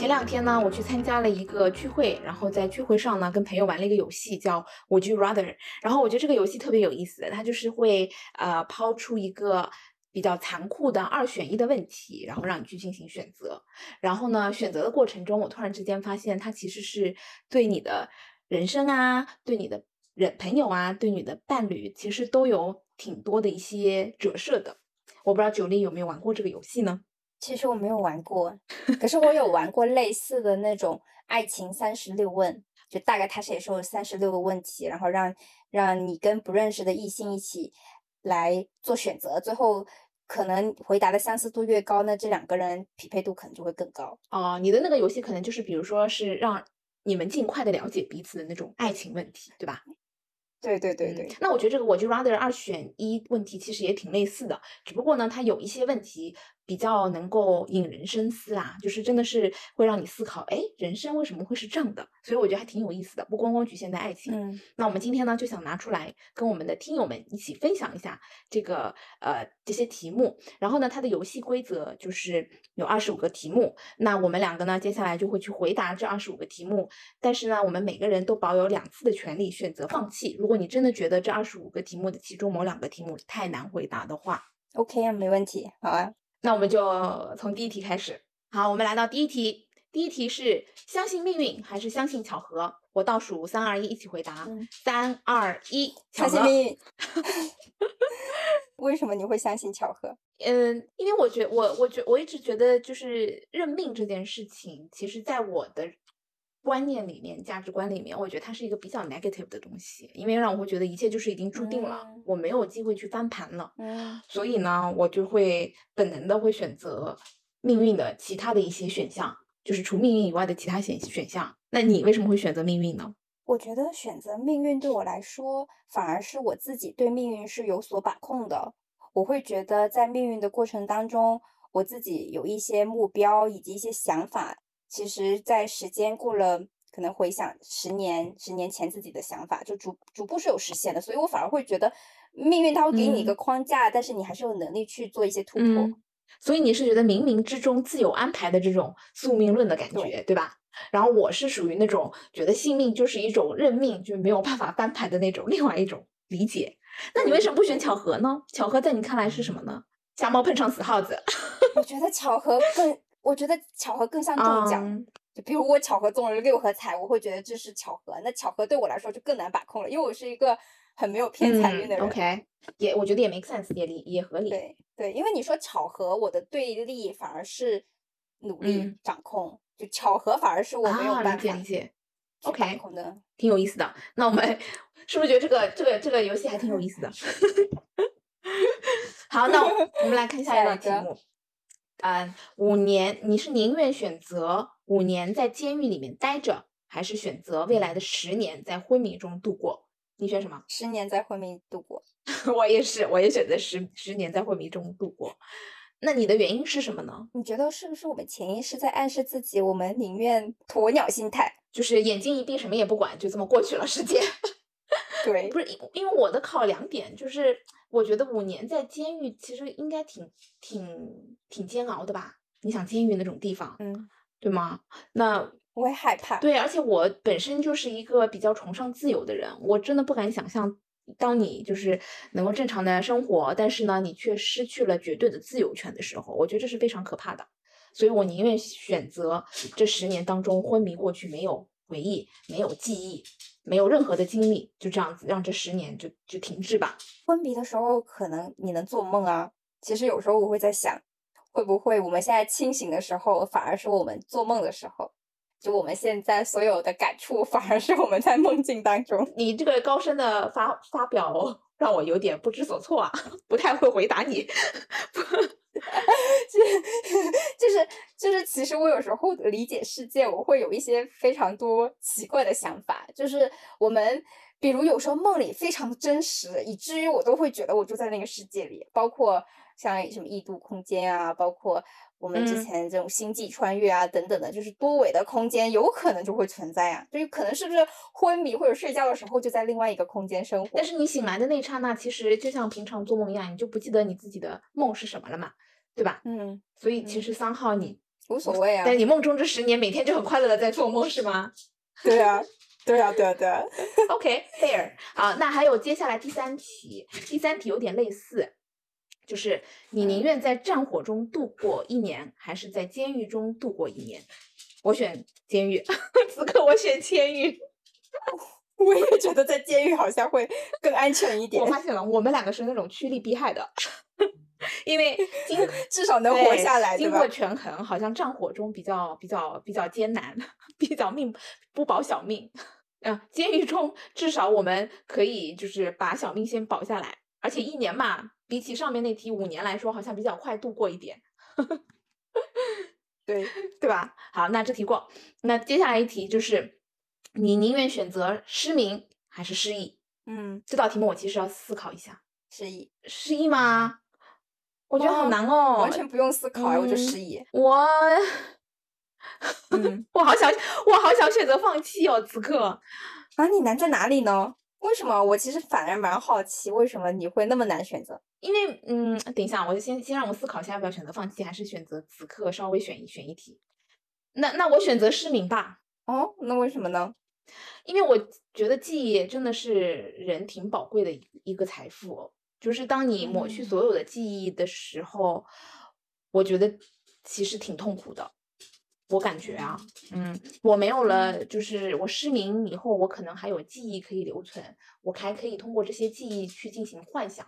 前两天呢，我去参加了一个聚会，然后在聚会上呢，跟朋友玩了一个游戏，叫 Would You Rather。然后我觉得这个游戏特别有意思，它就是会呃抛出一个比较残酷的二选一的问题，然后让你去进行选择。然后呢，选择的过程中，我突然之间发现，它其实是对你的人生啊，对你的人朋友啊，对你的伴侣，其实都有挺多的一些折射的。我不知道九力有没有玩过这个游戏呢？其实我没有玩过，可是我有玩过类似的那种爱情三十六问，就大概它是也是有三十六个问题，然后让让你跟不认识的异性一起来做选择，最后可能回答的相似度越高，那这两个人匹配度可能就会更高。哦，你的那个游戏可能就是比如说是让你们尽快的了解彼此的那种爱情问题，对吧？对对对对，那我觉得这个我就 rather 二选一问题其实也挺类似的，只不过呢，它有一些问题。比较能够引人深思啊，就是真的是会让你思考，哎，人生为什么会是这样的？所以我觉得还挺有意思的，不光光局限在爱情。嗯，那我们今天呢，就想拿出来跟我们的听友们一起分享一下这个呃这些题目。然后呢，它的游戏规则就是有二十五个题目，那我们两个呢，接下来就会去回答这二十五个题目。但是呢，我们每个人都保有两次的权利选择放弃。如果你真的觉得这二十五个题目的其中某两个题目太难回答的话，OK 啊，没问题，好啊。那我们就从第一题开始。好，我们来到第一题。第一题是相信命运还是相信巧合？我倒数三二一，一起回答。三二一，相信命运。为什么你会相信巧合？嗯，因为我觉我我觉我一直觉得就是认命这件事情，其实在我的。观念里面，价值观里面，我觉得它是一个比较 negative 的东西，因为让我会觉得一切就是已经注定了，我没有机会去翻盘了。嗯，所以呢，我就会本能的会选择命运的其他的一些选项，就是除命运以外的其他选选项。那你为什么会选择命运呢？我觉得选择命运对我来说，反而是我自己对命运是有所把控的。我会觉得在命运的过程当中，我自己有一些目标以及一些想法。其实，在时间过了，可能回想十年、十年前自己的想法，就逐逐步是有实现的。所以我反而会觉得，命运它会给你一个框架，但是你还是有能力去做一些突破。所以你是觉得冥冥之中自有安排的这种宿命论的感觉，对吧？然后我是属于那种觉得性命就是一种认命，就没有办法翻盘的那种另外一种理解。那你为什么不选巧合呢？巧合在你看来是什么呢？瞎猫碰上死耗子。我觉得巧合更。我觉得巧合更像中奖，就比如我巧合中了六合彩，我会觉得这是巧合。那巧合对我来说就更难把控了，因为我是一个很没有偏财运的人。OK，也我觉得也 make sense，也理也合理。对对，因为你说巧合，我的对立反而是努力掌控，就巧合反而是我没有办法理解。OK，的挺有意思的。那我们 是不是觉得这个这个这个游戏还挺有意思的？好，那我们来看下一道题目。嗯，五年，你是宁愿选择五年在监狱里面待着，还是选择未来的十年在昏迷中度过？你选什么？十年在昏迷度过。我也是，我也选择十十年在昏迷中度过。那你的原因是什么呢？你觉得是不是我们潜意识在暗示自己，我们宁愿鸵鸟心态，就是眼睛一闭，什么也不管，就这么过去了时间？对，不是，因为我的考量点就是。我觉得五年在监狱其实应该挺挺挺煎熬的吧？你想监狱那种地方，嗯，对吗？那我也害怕。对，而且我本身就是一个比较崇尚自由的人，我真的不敢想象，当你就是能够正常的生活，但是呢，你却失去了绝对的自由权的时候，我觉得这是非常可怕的。所以我宁愿选择这十年当中昏迷过去，没有回忆，没有记忆。没有任何的经历，就这样子让这十年就就停滞吧。昏迷的时候，可能你能做梦啊。其实有时候我会在想，会不会我们现在清醒的时候，反而是我们做梦的时候？就我们现在所有的感触，反而是我们在梦境当中。你这个高深的发发表，让我有点不知所措啊，不太会回答你。就就是就是，其实我有时候理解世界，我会有一些非常多奇怪的想法。就是我们，比如有时候梦里非常的真实，以至于我都会觉得我住在那个世界里。包括像什么异度空间啊，包括我们之前这种星际穿越啊等等的，就是多维的空间有可能就会存在啊。就有可能是不是昏迷或者睡觉的时候就在另外一个空间生活？但是你醒来的那一刹那，其实就像平常做梦一样，你就不记得你自己的梦是什么了嘛。对吧？嗯，所以其实三号你无所谓啊。但你梦中这十年每天就很快乐的在做梦是吗？对啊，对啊，对啊，对啊。OK，fair、好，那还有接下来第三题，第三题有点类似，就是你宁愿在战火中度过一年，还是在监狱中度过一年？我选监狱，此刻我选监狱。我也觉得在监狱好像会更安全一点我，发现了，我们两个是那种趋利避害的，因为 经至少能活下来，经过？权衡，好像战火中比较比较比较艰难，比较命不保小命。嗯、监狱中至少我们可以就是把小命先保下来，而且一年嘛，比起上面那题五年来说，好像比较快度过一点，对，对吧？好，那这题过。那接下来一题就是，你宁愿选择失明还是失忆？嗯，这道题目我其实要思考一下，失忆，失忆吗？我觉得好难哦，完全不用思考，我就嗯失忆。我嗯，我好想，我好想选择放弃哦，此刻。啊，你难在哪里呢？为什么？我其实反而蛮好奇，为什么你会那么难选择？因为，嗯，等一下，我就先先让我思考一下，要不要选择放弃，还是选择此刻稍微选一选一题。那那我选择失明吧，哦，那为什么呢？因为我觉得记忆真的是人挺宝贵的一一个财富哦。就是当你抹去嗯。所有的记忆的时候，我觉得其实挺痛苦的。我感觉啊，嗯，我没有了，就是我失明以后，我可能还有记忆可以留存，我还可以通过这些记忆去进行幻想，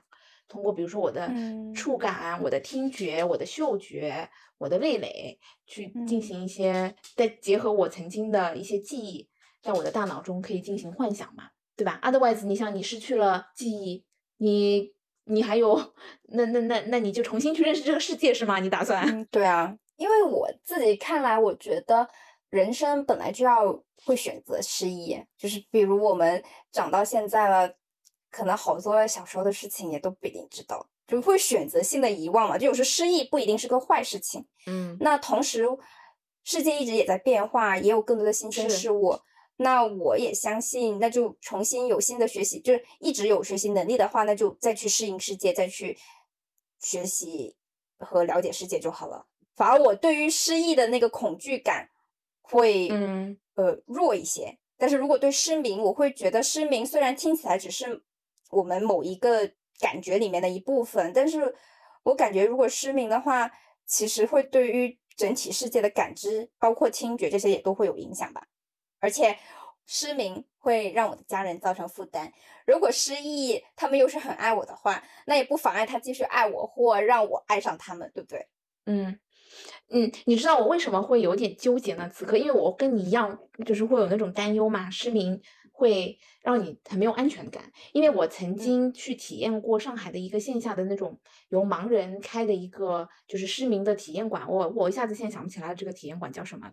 通过比如说我的嗯。触感、我的听觉、我的嗅觉、我的味蕾，去进嗯。行一些，再结合我曾经的一些记忆，在我的大脑中可以进行幻想嘛，对吧？Otherwise，你想你失去了记忆，你你还有那那那那你就重新去认识这个世界是吗？你打算？嗯，对啊，因为我自己看来，我觉得人生本来就要会选择失忆，就是比如我们长到现在了，可能好多小时候的事情也都不一定知道，就会选择性的遗忘嘛。就有时候失忆不一定是个坏事情。嗯那同时，世界一直也在变化，也有更多的新鲜事物。那我也相信，那就重新有新的学习，就是一直有学习能力的话，那就再去适应世界，再去学习和了解世界就好了。反而我对于失忆的那个恐惧感会嗯呃弱一些，但是如果对失明，我会觉得失明虽然听起来只是我们某一个感觉里面的一部分，但是我感觉如果失明的话，其实会对于整体世界的感知，包括听觉这些也都会有影响吧。而且失明会让我的家人造成负担，如果失忆，他们又是很爱我的话，那也不妨碍他继续爱我或让我爱上他们，对不对？嗯嗯，你知道我为什么会有点纠结呢？此刻，因为我跟你一样，就是会有那种担忧嘛，失明会让你很没有安全感。因为我曾经去体验过上海的一个线下的那种由盲人开的一个就是失明的体验馆，我我一下子现在想不起来这个体验馆叫什么。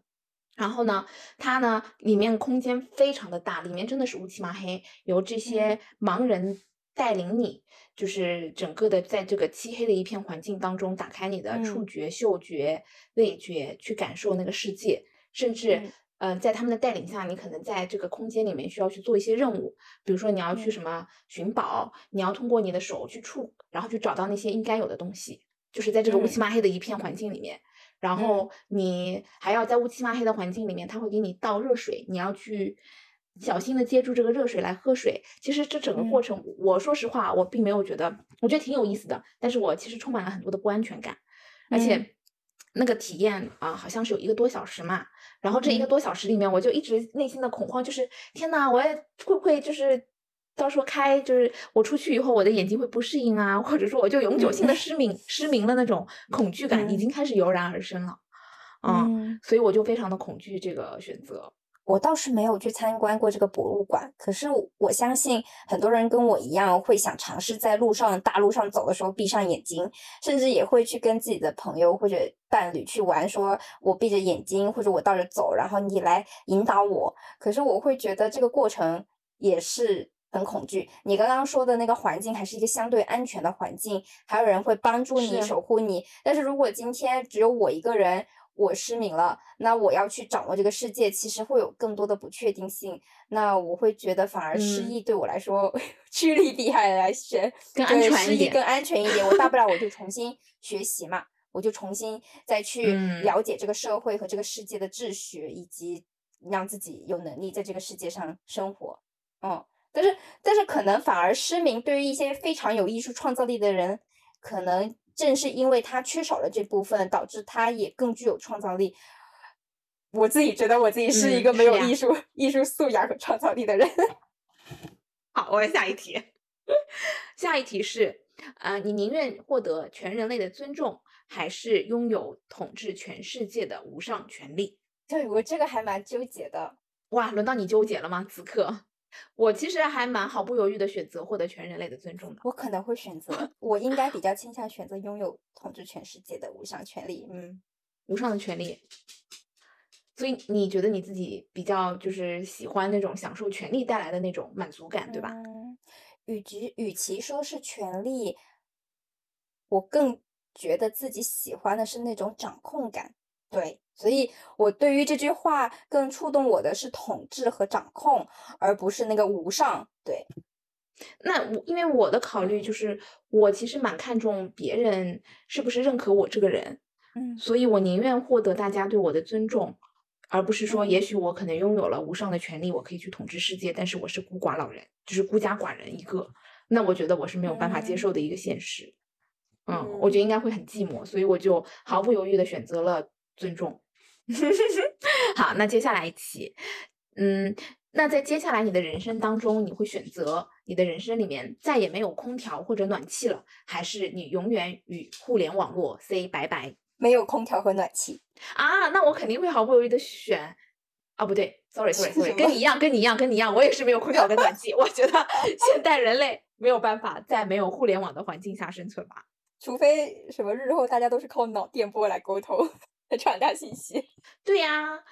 然后呢，它呢里面空间非常的大，里面真的是乌漆麻黑，由这些盲人带领你，就是整个的在这个漆黑的一片环境当中，打开你的触嗯觉、嗅觉、味觉，去感受那个世界，甚至。嗯呃，在他们的带领下，你可能在这个空间里面需要去做一些任务，比如说你要去嗯什么寻宝，你要通过你的手去触，然后去找到那些应该有的东西，就是在这个乌嗯漆麻黑的一片环境里面。然后你还要在乌漆嘛黑的环境里面，他会给你倒热水，你要去小心的接住这个热水来喝水。其实这整个过嗯程，我说实话，我并没有觉得，我觉得挺有意思的，但是我其实充满了很多的不安全感，而且。嗯那个体验啊、好像是有一个多小时嘛，然后这一个嗯多小时里面，我就一直内心的恐慌就是，天呐，我也会不会就是到时候开，就是我出去以后，我的眼睛会不适应啊，或者说我就永久性的失明，失明了那种恐惧感已嗯经开始油然而生了，嗯，嗯，所以我就非常的恐惧这个选择。我倒是没有去参观过这个博物馆，可是我我相信很多人跟我一样会想尝试在路上大路上走的时候闭上眼睛，甚至也会去跟自己的朋友或者伴侣去玩，说我闭着眼睛或者我倒着走，然后你来引导我。可是我会觉得这个过程也是很恐惧。你刚刚说的那个环境还是一个相对安全的环境，还有人会帮助你、守护你。但是如果今天只有我一个人，我失明了，那我要去掌握这个世界，其实会有更多的不确定性。那我会觉得，反而失嗯忆对我来说，趋利避害来选，更安对失忆全一点更安全一点。我大不了我就重新 学习嘛，我就重新再去了解这个社会和这个世界的秩序，以及让自己有能力在这个世界上生活。嗯，但是但是可能反而失明对于一些非常有艺术创造力的人，可能正是因为他缺少了这部分，导致他也更具有创造力。我自己觉得我自己是一个没有艺术艺术素养和创造力的人。好，我下一题。下一题是，呃，你宁愿获得全人类的尊重，还是拥有统治全世界的无上权利？对我这个还蛮纠结的。哇，轮到你纠结了吗？此刻，我其实还蛮毫不犹豫的选择获得全人类的尊重的。我可能会选择，我应该比较倾向选择拥有统治全世界的无上权利。嗯，无上的权利。所以你觉得你自己比较就是喜欢那种享受权利带来的那种满足感，对吧？嗯，与其与其说是权利，我更觉得自己喜欢的是那种掌控感。对，所以我对于这句话更触动我的是统治和掌控，而不是那个无上。对，那我因为我的考虑就是，我其实蛮看重别人是不是认可我这个人，嗯，所以我宁愿获得大家对我的尊重。而不是说，也许我可能拥有了无上的权利，我可以去统治世界，但是我是孤寡老人，就是孤家寡人一个，那我觉得我是没有办法接受的一个现实。嗯，我觉得应该会很寂寞，所以我就毫不犹豫的选择了尊重。好，那接下来一题，嗯，那在接下来你的人生当中，你会选择你的人生里面再也没有空调或者暖气了，还是你永远与互联网络 say 拜拜？没有空调和暖气啊，那我肯定会毫不犹豫的选，啊不对，sorry sorry sorry，跟你一样，跟你一样，跟你一样，我也是没有空调跟暖气。我觉得现代人类没有办法在没有互联网的环境下生存吧，除非什么日后大家都是靠脑电波来沟通、来传达信息。对呀，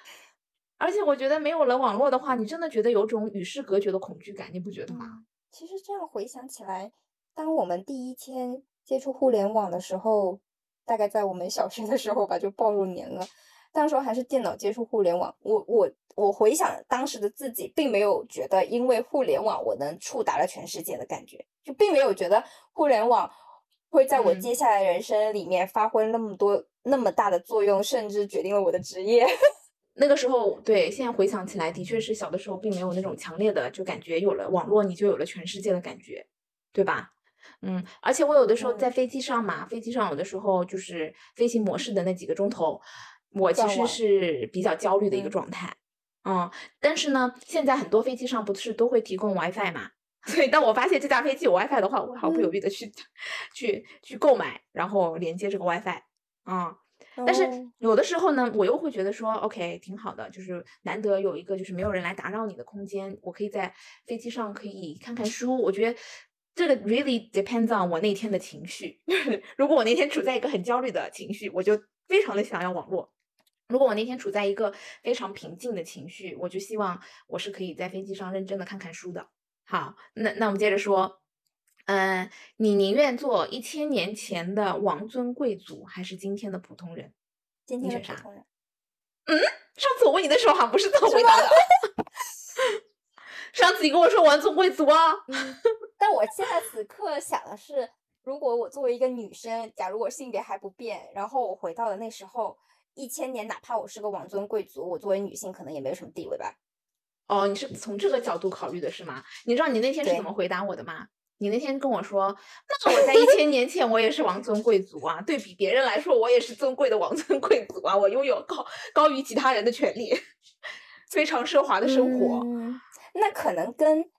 而且我觉得没有了网络的话，你真的觉得有种与世隔绝的恐惧感，你不觉得吗？其实这样回想起来，当我们第一天接触互联网的时候。大概在我们小学的时候吧，就暴露年了。那时候还是电脑接触互联网，我我我回想当时的自己，并没有觉得因为互联网我能触达了全世界的感觉，就并没有觉得互联网会在我接下来人生里面发挥那么多那么大的作用，甚至决定了我的职业。那个时候，对，现在回想起来，的确是小的时候并没有那种强烈的就感觉有了网络你就有了全世界的感觉，对吧？嗯，而且我有的时候在飞机上嘛，飞机上有的时候就是飞行模式的那几个钟头，我其实是比较焦虑的一个状态。嗯，但是呢，现在很多飞机上不是都会提供 WiFi 嘛，所以当我发现这架飞机有 WiFi 的话，我会毫不犹豫的去 去去购买，然后连接这个 WiFi。嗯，但是有的时候呢，我又会觉得说，OK，挺好的，就是难得有一个就是没有人来打扰你的空间，我可以在飞机上可以看看书，我觉得。这个 really depends on 我那天的情绪。如果我那天处在一个很焦虑的情绪，我就非常的想要网络；如果我那天处在一个非常平静的情绪，我就希望我是可以在飞机上认真的看看书的。好，那那我们接着说，嗯，你宁愿做一千年前的王尊贵族，还是今天的普通人？今天的普通人。嗯，上次我问你的时候好像不是这么回答的。上次你跟我说王尊贵族啊。但我现在此刻想的是，如果我作为一个女生，假如我性别还不变，然后我回到了那时候，一千年，哪怕我是个王尊贵族，我作为女性可能也没有什么地位吧。哦，你是从这个角度考虑的是吗？你知道你那天是怎么回答我的吗？你那天跟我说，那我在一千年前我也是王尊贵族啊，对比别人来说，我也是尊贵的王尊贵族啊，我拥有高高于其他人的权利，非常奢华的生活。那可能跟。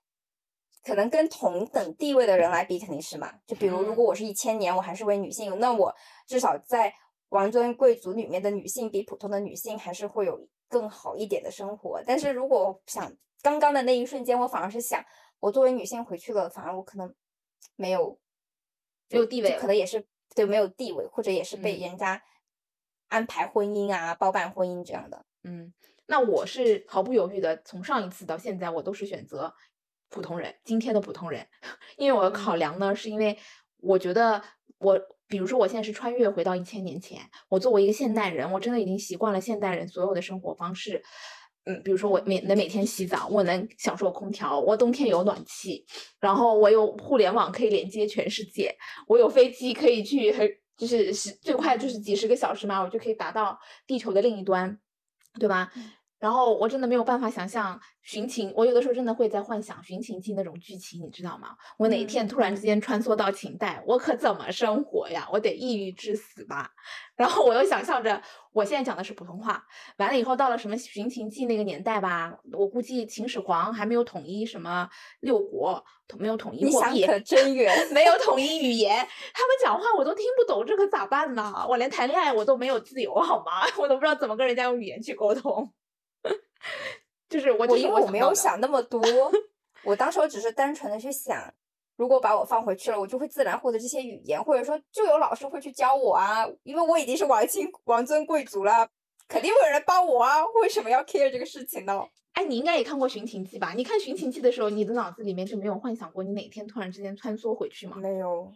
可能跟同等地位的人来比，肯定是嘛。就比如，如果我是一千年，我还是位女性，那我至少在王尊贵族里面的女性，比普通的女性还是会有更好一点的生活。但是如果想刚刚的那一瞬间，我反而是想，我作为女性回去了，反而我可能没有没有地位，可能也是对没有地位，或者也是被人家安排婚姻啊、包办婚姻这样的。嗯，那我是毫不犹豫的，从上一次到现在，我都是选择。普通人，今天的普通人，因为我的考量呢，是因为我觉得我，比如说我现在是穿越回到一千年前，我作为一个现代人，我真的已经习惯了现代人所有的生活方式，嗯，比如说我每能每天洗澡，我能享受空调，我冬天有暖气，然后我有互联网可以连接全世界，我有飞机可以去就是十最快就是几十个小时嘛，我就可以达到地球的另一端，对吧？然后我真的没有办法想象寻秦，我有的时候真的会在幻想寻秦记那种剧情，你知道吗？我哪一天突然之间穿梭到秦代，我可怎么生活呀？我得抑郁致死吧？然后我又想象着，我现在讲的是普通话，完了以后到了什么寻秦记那个年代吧，我估计秦始皇还没有统一什么六国，没有统一货币，可真远，没有统一语言，他们讲话我都听不懂，这可咋办呢？我连谈恋爱我都没有自由，好吗？我都不知道怎么跟人家用语言去沟通。就是我，因为我没有想那么多，我当时我只是单纯的去想，如果把我放回去了，我就会自然获得这些语言，或者说就有老师会去教我啊，因为我已经是王亲王尊贵族了，肯定会有人帮我啊，为什么要 care 这个事情呢？哎，你应该也看过《寻秦记》吧？你看《寻秦记》的时候，你的脑子里面就没有幻想过你哪天突然之间穿梭回去吗？没有，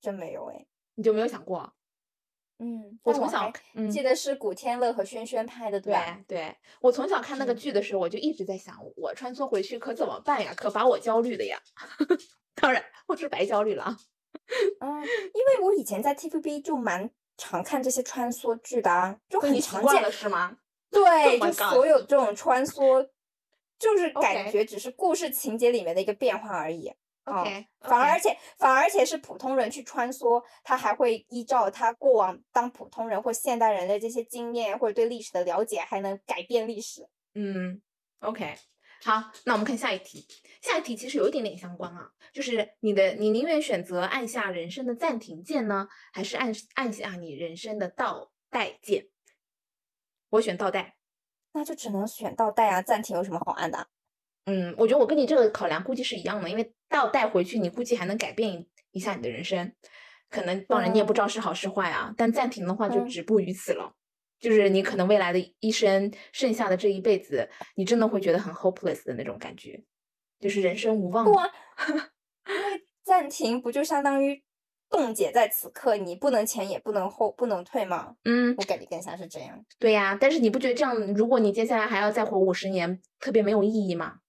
真没有哎，你就没有想过？嗯，我从小记得是古天乐和轩轩拍的，对吧？对，我从小看那个剧的时候，我就一直在想，我穿梭回去可怎么办呀？可把我焦虑的呀！当然，我是白焦虑了。嗯，因为我以前在 TVB 就蛮常看这些穿梭剧的啊，就很常见了是吗？对，就所有这种穿梭，就是感觉只是故事情节里面的一个变化而已。OK，反而且反而且是普通人去穿梭，他还会依照他过往当普通人或现代人的这些经验或者对历史的了解，还能改变历史。嗯，OK，好，那我们看下一题。下一题其实有一点点相关啊，就是你的你宁愿选择按下人生的暂停键呢，还是按按下你人生的倒带键？我选倒带，那就只能选倒带啊，暂停有什么好按的？嗯，我觉得我跟你这个考量估计是一样的，因为到带回去，你估计还能改变一下你的人生，可能当然你也不知道是好是坏啊。但暂停的话就止步于此了，就是你可能未来的一生，剩下的这一辈子，你真的会觉得很 hopeless 的那种感觉，就是人生无望。不啊，因为暂停不就相当于冻结在此刻，你不能前也不能后，不能退吗？嗯，我感觉更像是这样。对呀，但是你不觉得这样，如果你接下来还要再活五十年，特别没有意义吗？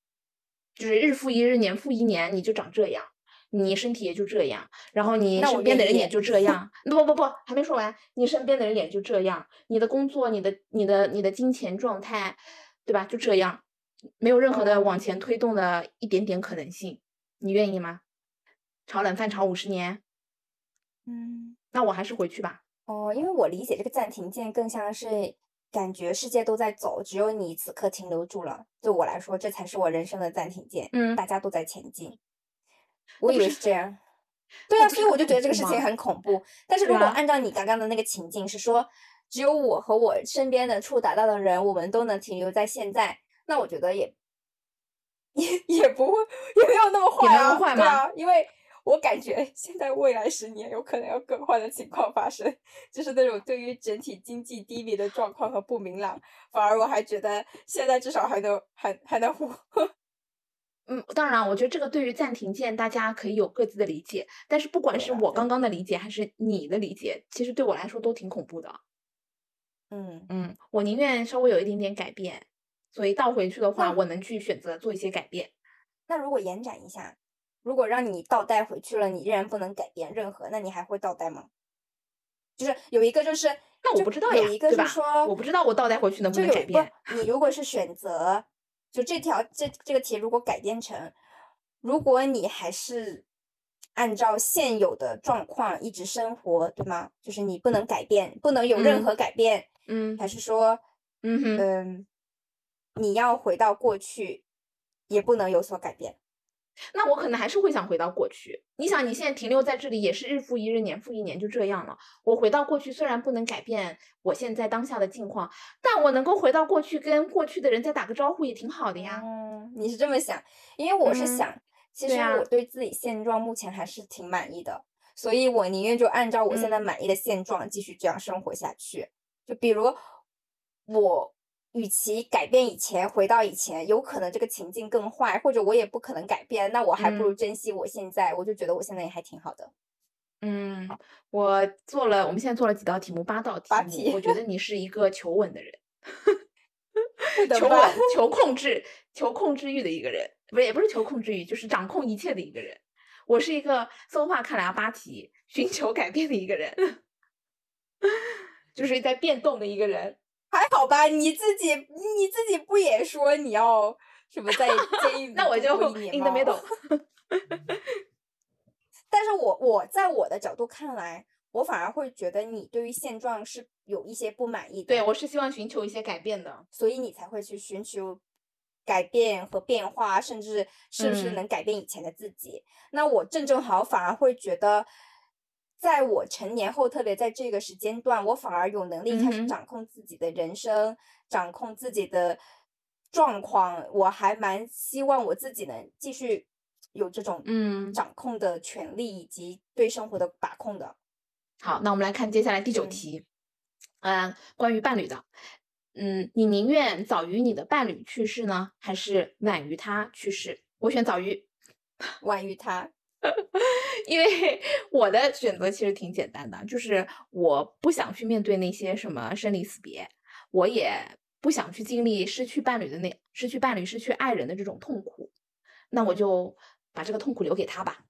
就是日复一日，年复一年，你就长这样，你身体也就这样，然后你身边的人也就这样。不不不，还没说完，你身边的人也就这样，你的工作、你的、你的、你的金钱状态，对吧？就这样，没有任何的往前推动的一点点可能性，你愿意吗？炒冷饭炒五十年？嗯，那我还是回去吧。哦，因为我理解这个暂停键更像是。感觉世界都在走，只有你此刻停留住了。对我来说，这才是我人生的暂停键。嗯，大家都在前进，我以为是这样。对啊，所以我就觉得这个事情很恐怖。但是如果按照你刚刚的那个情境，是说只有我和我身边的触达到的人，我们都能停留在现在，那我觉得也 也也不会，也没有那么坏啊，对啊，因为。我感觉现在未来十年有可能有更坏的情况发生，就是那种对于整体经济低迷的状况和不明朗。反而我还觉得现在至少还能还还能活。嗯，当然，我觉得这个对于暂停键大家可以有各自的理解，但是不管是我刚刚的理解还是你的理解，其实对我来说都挺恐怖的。嗯嗯，我宁愿稍微有一点点改变，所以倒回去的话，我能去选择做一些改变。那如果延展一下？如果让你倒带回去了，你依然不能改变任何，那你还会倒带吗？就是有一个就是，那我不知道呀，有一个是说，我不知道我倒带回去能不能改变。你如果是选择，就这条这这个题如果改编成，如果你还是按照现有的状况一直生活，对吗？就是你不能改变，不能有任何改变，嗯，还是说，嗯哼，嗯，你要回到过去，也不能有所改变。那我可能还是会想回到过去。你想，你现在停留在这里也是日复一日，年复一年，就这样了。我回到过去，虽然不能改变我现在当下的境况，但我能够回到过去，跟过去的人再打个招呼，也挺好的呀。嗯，你是这么想？因为我是想，其实我对自己现状目前还是挺满意的，所以我宁愿就按照我现在满意的现状继续这样生活下去。就比如我。与其改变以前，回到以前，有可能这个情境更坏，或者我也不可能改变，那我还不如珍惜我现在。我就觉得我现在也还挺好的。嗯，我做了，我们现在做了几道题目，八道题目。我觉得你是一个求稳的人，求稳、求控制、求控制欲的一个人，不是也不是求控制欲，就是掌控一切的一个人。我是一个松话看来八题，寻求改变的一个人。就是在变动的一个人。还好吧，你自己你自己不也说你要什么在监狱那我就度过一年 in the 吗 middle。但是我我在我的角度看来，我反而会觉得你对于现状是有一些不满意的，对，我是希望寻求一些改变的。所以你才会去寻求改变和变化，甚至是不是嗯能改变以前的自己。那我正正好反而会觉得，在我成年后，特别在这个时间段，我反而有能力开始掌控自己的人生，掌控自己的状况。我还蛮希望我自己能继续有这种嗯。掌控的权利以及对生活的把控的。好，那我们来看接下来第九嗯。题，嗯、关于伴侣的，嗯，你宁愿早于你的伴侣去世呢，还是晚于他去世？我选早于，晚于他，因为我的选择其实挺简单的，就是我不想去面对那些什么生离死别，我也不想去经历失去伴侣的那失去伴侣、失去爱人的这种痛苦，那我就把这个痛苦留给他吧。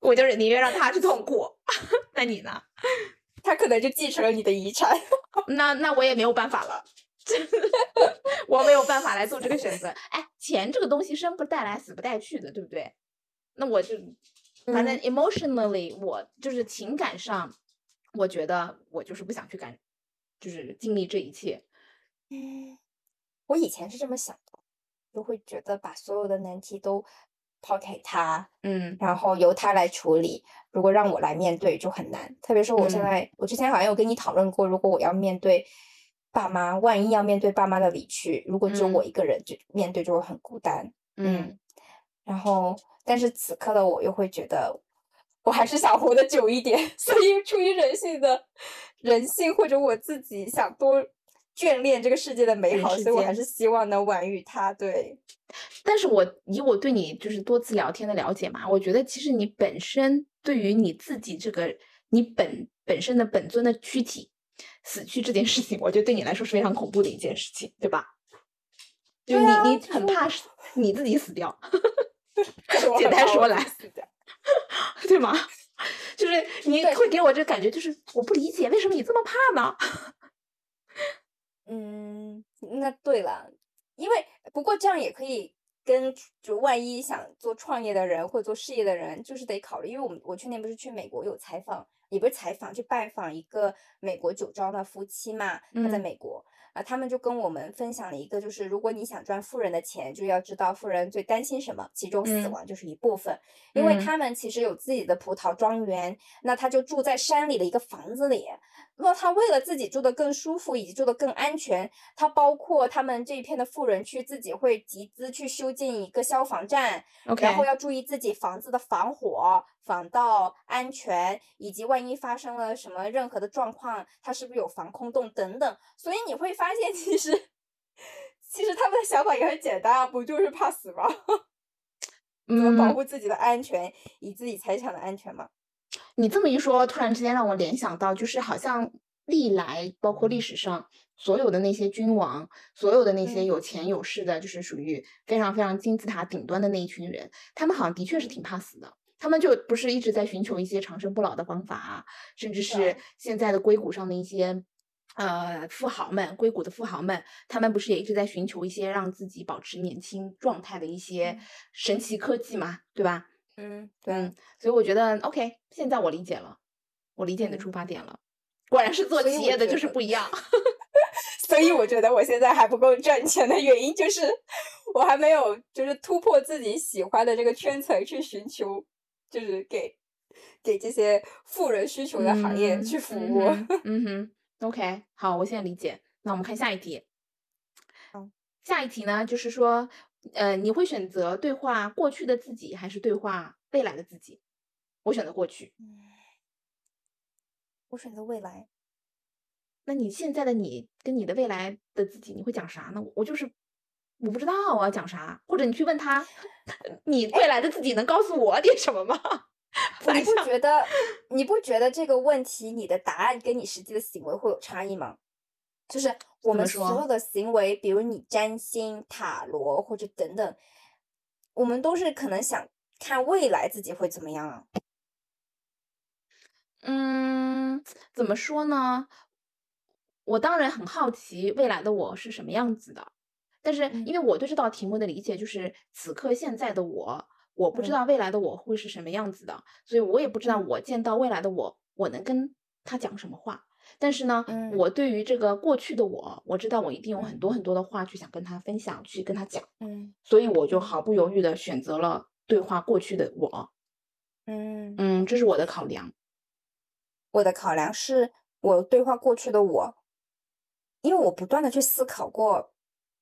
我就是宁愿让他去痛苦，那你呢？他可能就继承了你的遗产。那那我也没有办法了，我没有办法来做这个选择。哎，钱这个东西生不带来，死不带去的，对不对？那我就反正嗯 emotionally，我就是情感上，我觉得我就是不想去感，就是经历这一切。嗯，我以前是这么想的，就会觉得把所有的难题都抛给他，嗯然后由他来处理。如果让我来面对就很难，特别是我现嗯在，我之前好像有跟你讨论过，如果我要面对爸妈，万一要面对爸妈的离去，如果只有我嗯一个人就面对就会很孤单。嗯然后，但是此刻的我又会觉得，我还是想活得久一点，所以出于人性的人性，或者我自己想多眷恋这个世界的美好，所以我还是希望能晚于他。对，但是我以我对你就是多次聊天的了解嘛，我觉得其实你本身对于你自己这个你本本身的本尊的躯体死去这件事情，我觉得对你来说是非常恐怖的一件事情，对吧？就你你很怕是你自己死掉，简单说来对吗？就是你会给我这感觉，就是我不理解为什么你这么怕呢？嗯，那对了，因为不过这样也可以跟就万一想做创业的人或者做事业的人，就是得考虑，因为我们我去年不是去美国有采访，也不是采访，去拜访一个美国酒庄的夫妻嘛，他在嗯美国。啊，他们就跟我们分享了一个，就是如果你想赚富人的钱，就要知道富人最担心什么，其中死嗯亡就是一部分。因为嗯他们其实有自己的葡萄庄园，那他就住在山里的一个房子里。那他为了自己住得更舒服以及住得更安全，他包括他们这一片的富人区自己会集资去修建一个消防站然后要注意自己房子的防火、防盗、安全，以及万一发生了什么任何的状况，它是不是有防空洞等等。所以你会发现，其实其实他们的想法也很简单啊，不就是怕死吗？怎么保嗯，护自己的安全，以自己财产的安全嘛？你这么一说，突然之间让我联想到，就是好像历来包括历史上所有的那些君王，所有的那些嗯有钱有势的，就是属于非常非常金字塔顶端的那一群人，他们好像的确是挺怕死的。他们就不是一直在寻求一些长生不老的方法啊，甚至是现在的硅谷上的一些呃富豪们，硅谷的富豪们，他们不是也一直在寻求一些让自己保持年轻状态的一些嗯神奇科技嘛，对吧？嗯，嗯，所以我觉得 OK，现在我理解了，我理解你的出嗯发点了。果然是做企业的就是不一样。所以我觉得我现在还不够赚钱的原因，就是我还没有就是突破自己喜欢的这个圈层去寻求，就是给给这些富人需求的行业去服务。嗯 哼嗯哼，OK，好，我现在理解。那我们看下一题。好下一题呢，就是说，呃，你会选择对话过去的自己，还是对话未来的自己？我选择过去。我选择未来。那你现在的你跟你的未来的自己，你会讲啥呢？我就是我不知道我要讲啥，或者你去问他，你未来的自己能告诉我点什么吗？你不觉得你不觉得这个问题你的答案跟你实际的行为会有差异吗？就是我们所有的行为，比如你占星、塔罗或者等等，我们都是可能想看未来自己会怎么样啊。嗯，怎么说呢？我当然很好奇未来的我是什么样子的，但是因为我对这道题目的理解就是此刻现在的我，我不知道未来的我会是什么样子的，所以我也不知道我见到未来的我，我能跟他讲什么话。但是呢，嗯我对于这个过去的我，我知道我一定有很多很多的话去想跟他分享，去跟他讲。嗯，所以我就毫不犹豫的选择了对话过去的我。嗯嗯，这是我的考量。我的考量是我对话过去的我。因为我不断的去思考过，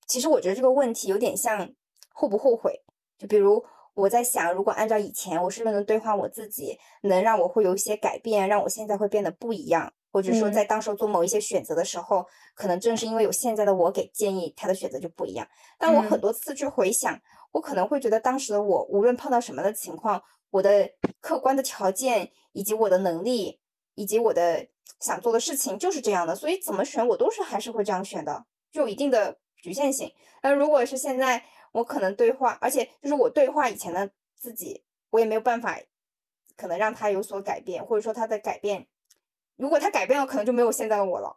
其实我觉得这个问题有点像后不后悔。就比如我在想，如果按照以前，我是不是能对话我自己，能让我会有一些改变，让我现在会变得不一样，或者说在当时做某一些选择的时候，可能正是因为有现在的我给建议，他的选择就不一样。但我很多次去回想，我可能会觉得当时的我，无论碰到什么的情况，我的客观的条件，以及我的能力，以及我的。想做的事情就是这样的，所以怎么选我都是还是会这样选的，就有一定的局限性。那如果是现在我可能对话，而且就是我对话以前的自己，我也没有办法可能让他有所改变，或者说他的改变，如果他改变了，可能就没有现在的我了。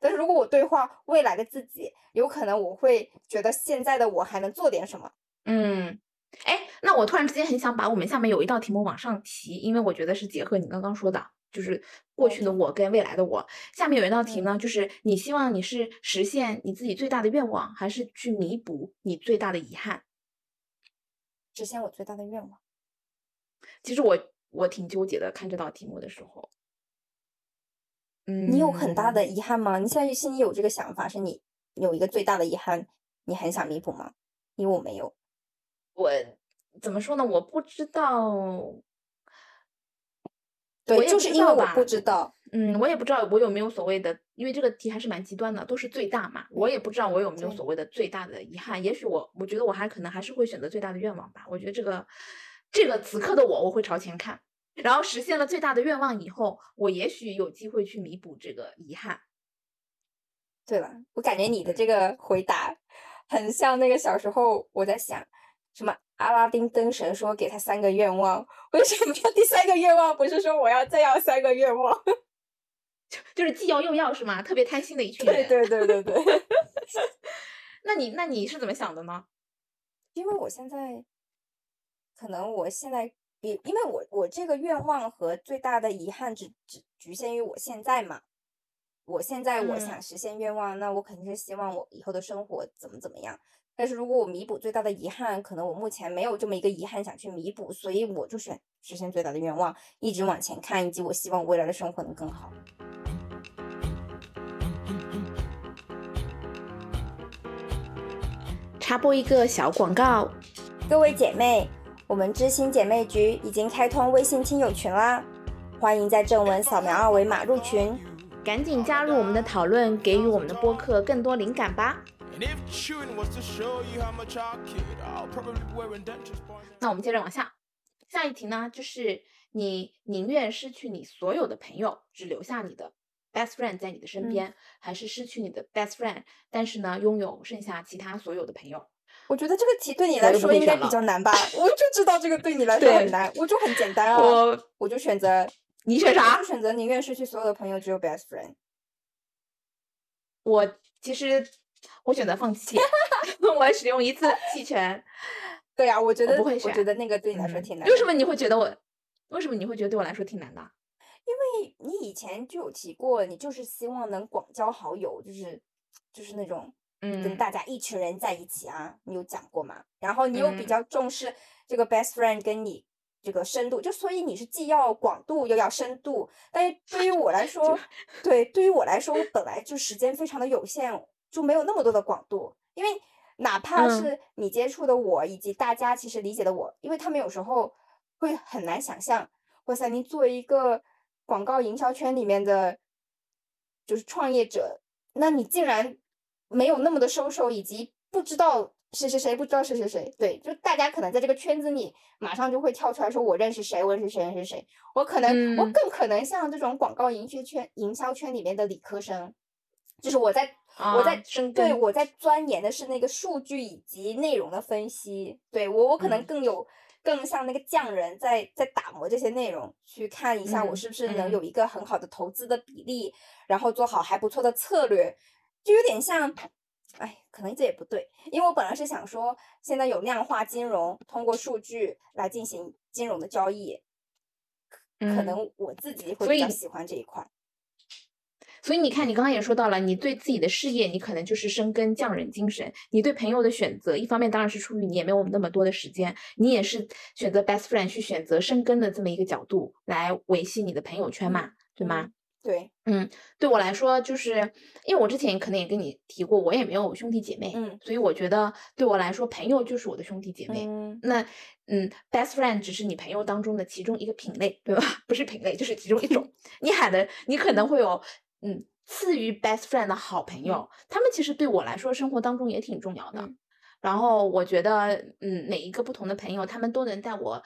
但是如果我对话未来的自己，有可能我会觉得现在的我还能做点什么。嗯，哎，那我突然之间很想把我们下面有一道题目往上提，因为我觉得是结合你刚刚说的。就是过去的我跟未来的我，下面有一道题呢，就是你希望你是实现你自己最大的愿望，还是去弥补你最大的遗憾？实现我最大的愿望。其实我我挺纠结的，看这道题目的时候。嗯，你有很大的遗憾吗？你现在心里有这个想法，是你有一个最大的遗憾，你很想弥补吗？因为我没有。我怎么说呢？我不知道。对，就是因为我不知道，嗯，我也不知道我有没有所谓的，因为这个题还是蛮极端的，都是最大嘛，我也不知道我有没有所谓的最大的遗憾。也许我，我觉得我还可能还是会选择最大的愿望吧。我觉得这个，这个此刻的我，我会朝前看，然后实现了最大的愿望以后，我也许有机会去弥补这个遗憾。对了，我感觉你的这个回答很像那个小时候我在想什么。阿拉丁灯神说：“给他三个愿望，为什么第三个愿望不是说我要再要三个愿望？就 就是既要又要是吗？特别贪心的一群人。对对对对对。那你那你是怎么想的呢？因为我现在，可能我现在比，因为我我这个愿望和最大的遗憾只只局限于我现在嘛。我现在我想实现愿望，那我肯定是希望我以后的生活怎么怎么样。”但是如果我弥补最大的遗憾，可能我目前没有这么一个遗憾想去弥补，所以我就选实现最大的愿望，一直往前看，以及我希望未来的生活能更好。插播一个小广告，各位姐妹，我们知心姐妹局已经开通微信亲友群啦，欢迎在正文扫描二维码入群，赶紧加入我们的讨论，给予我们的播客更多灵感吧。那我们接着往下，下一题呢，就是你宁愿失去你所有的朋友，只留下你的 best friend 在你的身边，还是失去你的 best friend，但是呢，拥有剩下其他所有的朋友？我觉得这个题对你来说应该比较难吧？我就知道这个对你来 说很难，我就很简单啊，我我就选择你选啥？我选择宁愿失去所有的朋友，只有 best friend。我其实。我选择放弃，我使用一次弃权。对呀，我觉得不会选。我觉得那个对你来说挺难。为什么你会觉得我？为什么你会觉得对我来说挺难的？因为你以前就有提过，你就是希望能广交好友，就是就是那种嗯，跟大家一群人在一起啊，你有讲过吗？然后你又比较重视这个 best friend 跟你这个深度，就所以你是既要广度又要深度。但是 对于我来说，对，对于我来说，我本来就时间非常的有限。就没有那么多的广度，因为哪怕是你接触的我，以及大家其实理解的我，因为他们有时候会很难想象，哇塞，你作为一个广告营销圈里面的，就是创业者，那你竟然没有那么的收手，以及不知道谁谁谁，不知道谁谁谁，对，就大家可能在这个圈子里马上就会跳出来说，我认识谁，我认识谁，认识谁，我可能我更可能像这种广告营销圈营销圈里面的理科生，就是我在。我在对我在钻研的是那个数据以及内容的分析，对我我可能更有更像那个匠人在在打磨这些内容，去看一下我嗯是不是能嗯。有一个很好的投资的比例，然后做好还不错的策略，就有点像。哎，可能这也不对，因为我本来是想说，现在有量化金融，通过数据来进行金融的交易，可嗯能我自己会比较喜欢这一块。所以你看，你刚刚也说到了，你对自己的事业，你可能就是深耕匠人精神；你对朋友的选择，一方面当然是出于你也没有那么多的时间，你也是选择 best friend 去选择深耕的这么一个角度来维系你的朋友圈嘛，对吗？嗯对，我来说，就是因为我之前可能也跟你提过，我也没有兄弟姐妹，嗯所以我觉得对我来说，朋友就是我的兄弟姐妹。嗯那嗯，best friend 只是你朋友当中的其中一个品类，对吧？不是品类，就是其中一种。你喊的，你可能会有嗯次于 best friend 的好朋友，他们其实对我来说生活当中也挺重要的。嗯然后我觉得，嗯，每一个不同的朋友，他们都能带我。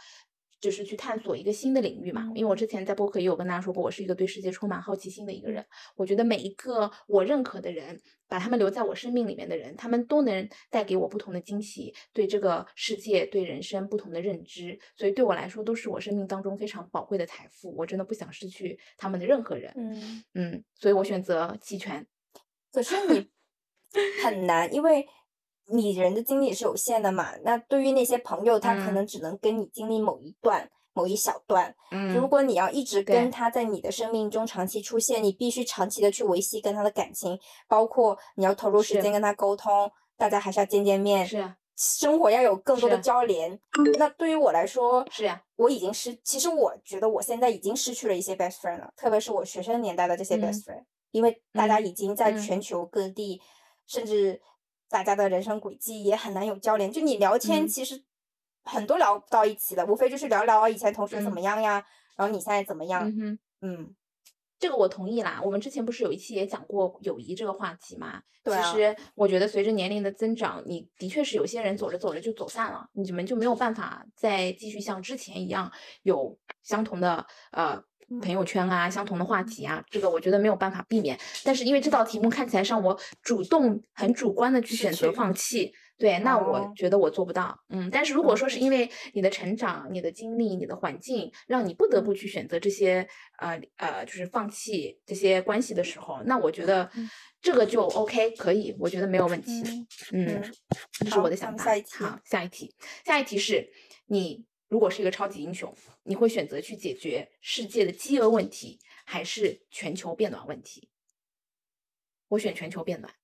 就是去探索一个新的领域嘛，因为我之前在播客也有跟大家说过，我是一个对世界充满好奇心的一个人。我觉得每一个我认可的人，把他们留在我生命里面的人，他们都能带给我不同的惊喜，对这个世界、对人生不同的认知，所以对我来说都是我生命当中非常宝贵的财富。我真的不想失去他们的任何人，嗯。嗯，所以我选择弃权。可是你很难，因为你人的精力是有限的嘛。那对于那些朋友，他可嗯能只能跟你经历某一段、某一小段。如嗯果你要一直跟他在你的生命中长期出现，你必须长期的去维系跟他的感情，包括你要投入时间跟他沟通，大家还是要见见面，是啊生活要有更多的交联。那对于我来说，是呀我已经失，其实我觉得我现在已经失去了一些 best friend 了，特别是我学生年代的这些 best friend，、因为大家嗯已经在嗯全球各地，甚至大家的人生轨迹也很难有交联。就你聊天，嗯其实很多聊不到一起的，无非就是聊聊啊以前同学怎嗯么样呀，然后你现在怎么样，嗯这个我同意啦。我们之前不是有一期也讲过友谊这个话题嘛？对啊其实我觉得随着年龄的增长，你的确是有些人走着走着就走散了，你们就没有办法再继续像之前一样有相同的呃朋友。圈啊、相同的话题啊。这个我觉得没有办法避免。但是因为这道题目看起来让我主动、很主观的去选择放。弃。对，那我哦。觉得我做不到，嗯，但是如果说是。因为你的成长、你的经历、你的环境，让你不得不去选择这些，呃呃，就是放弃这些关系的时候，那我觉得嗯。这个就 OK，可以，我觉得没有问题，嗯。嗯，这是我的想法。好，下一题，下一题是你如果是一个超级英雄，你会选择去解决世界的饥饿问题，还是全球变暖问题？我选全球变暖，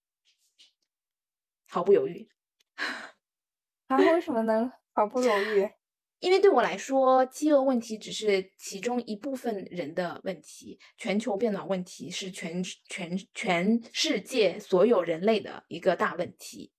毫不犹豫。啊，为什么能毫不犹豫？因为对我来说，饥饿问题只是其中一部分人的问题，全球变暖问题是全全全世界所有人类的一个大问题。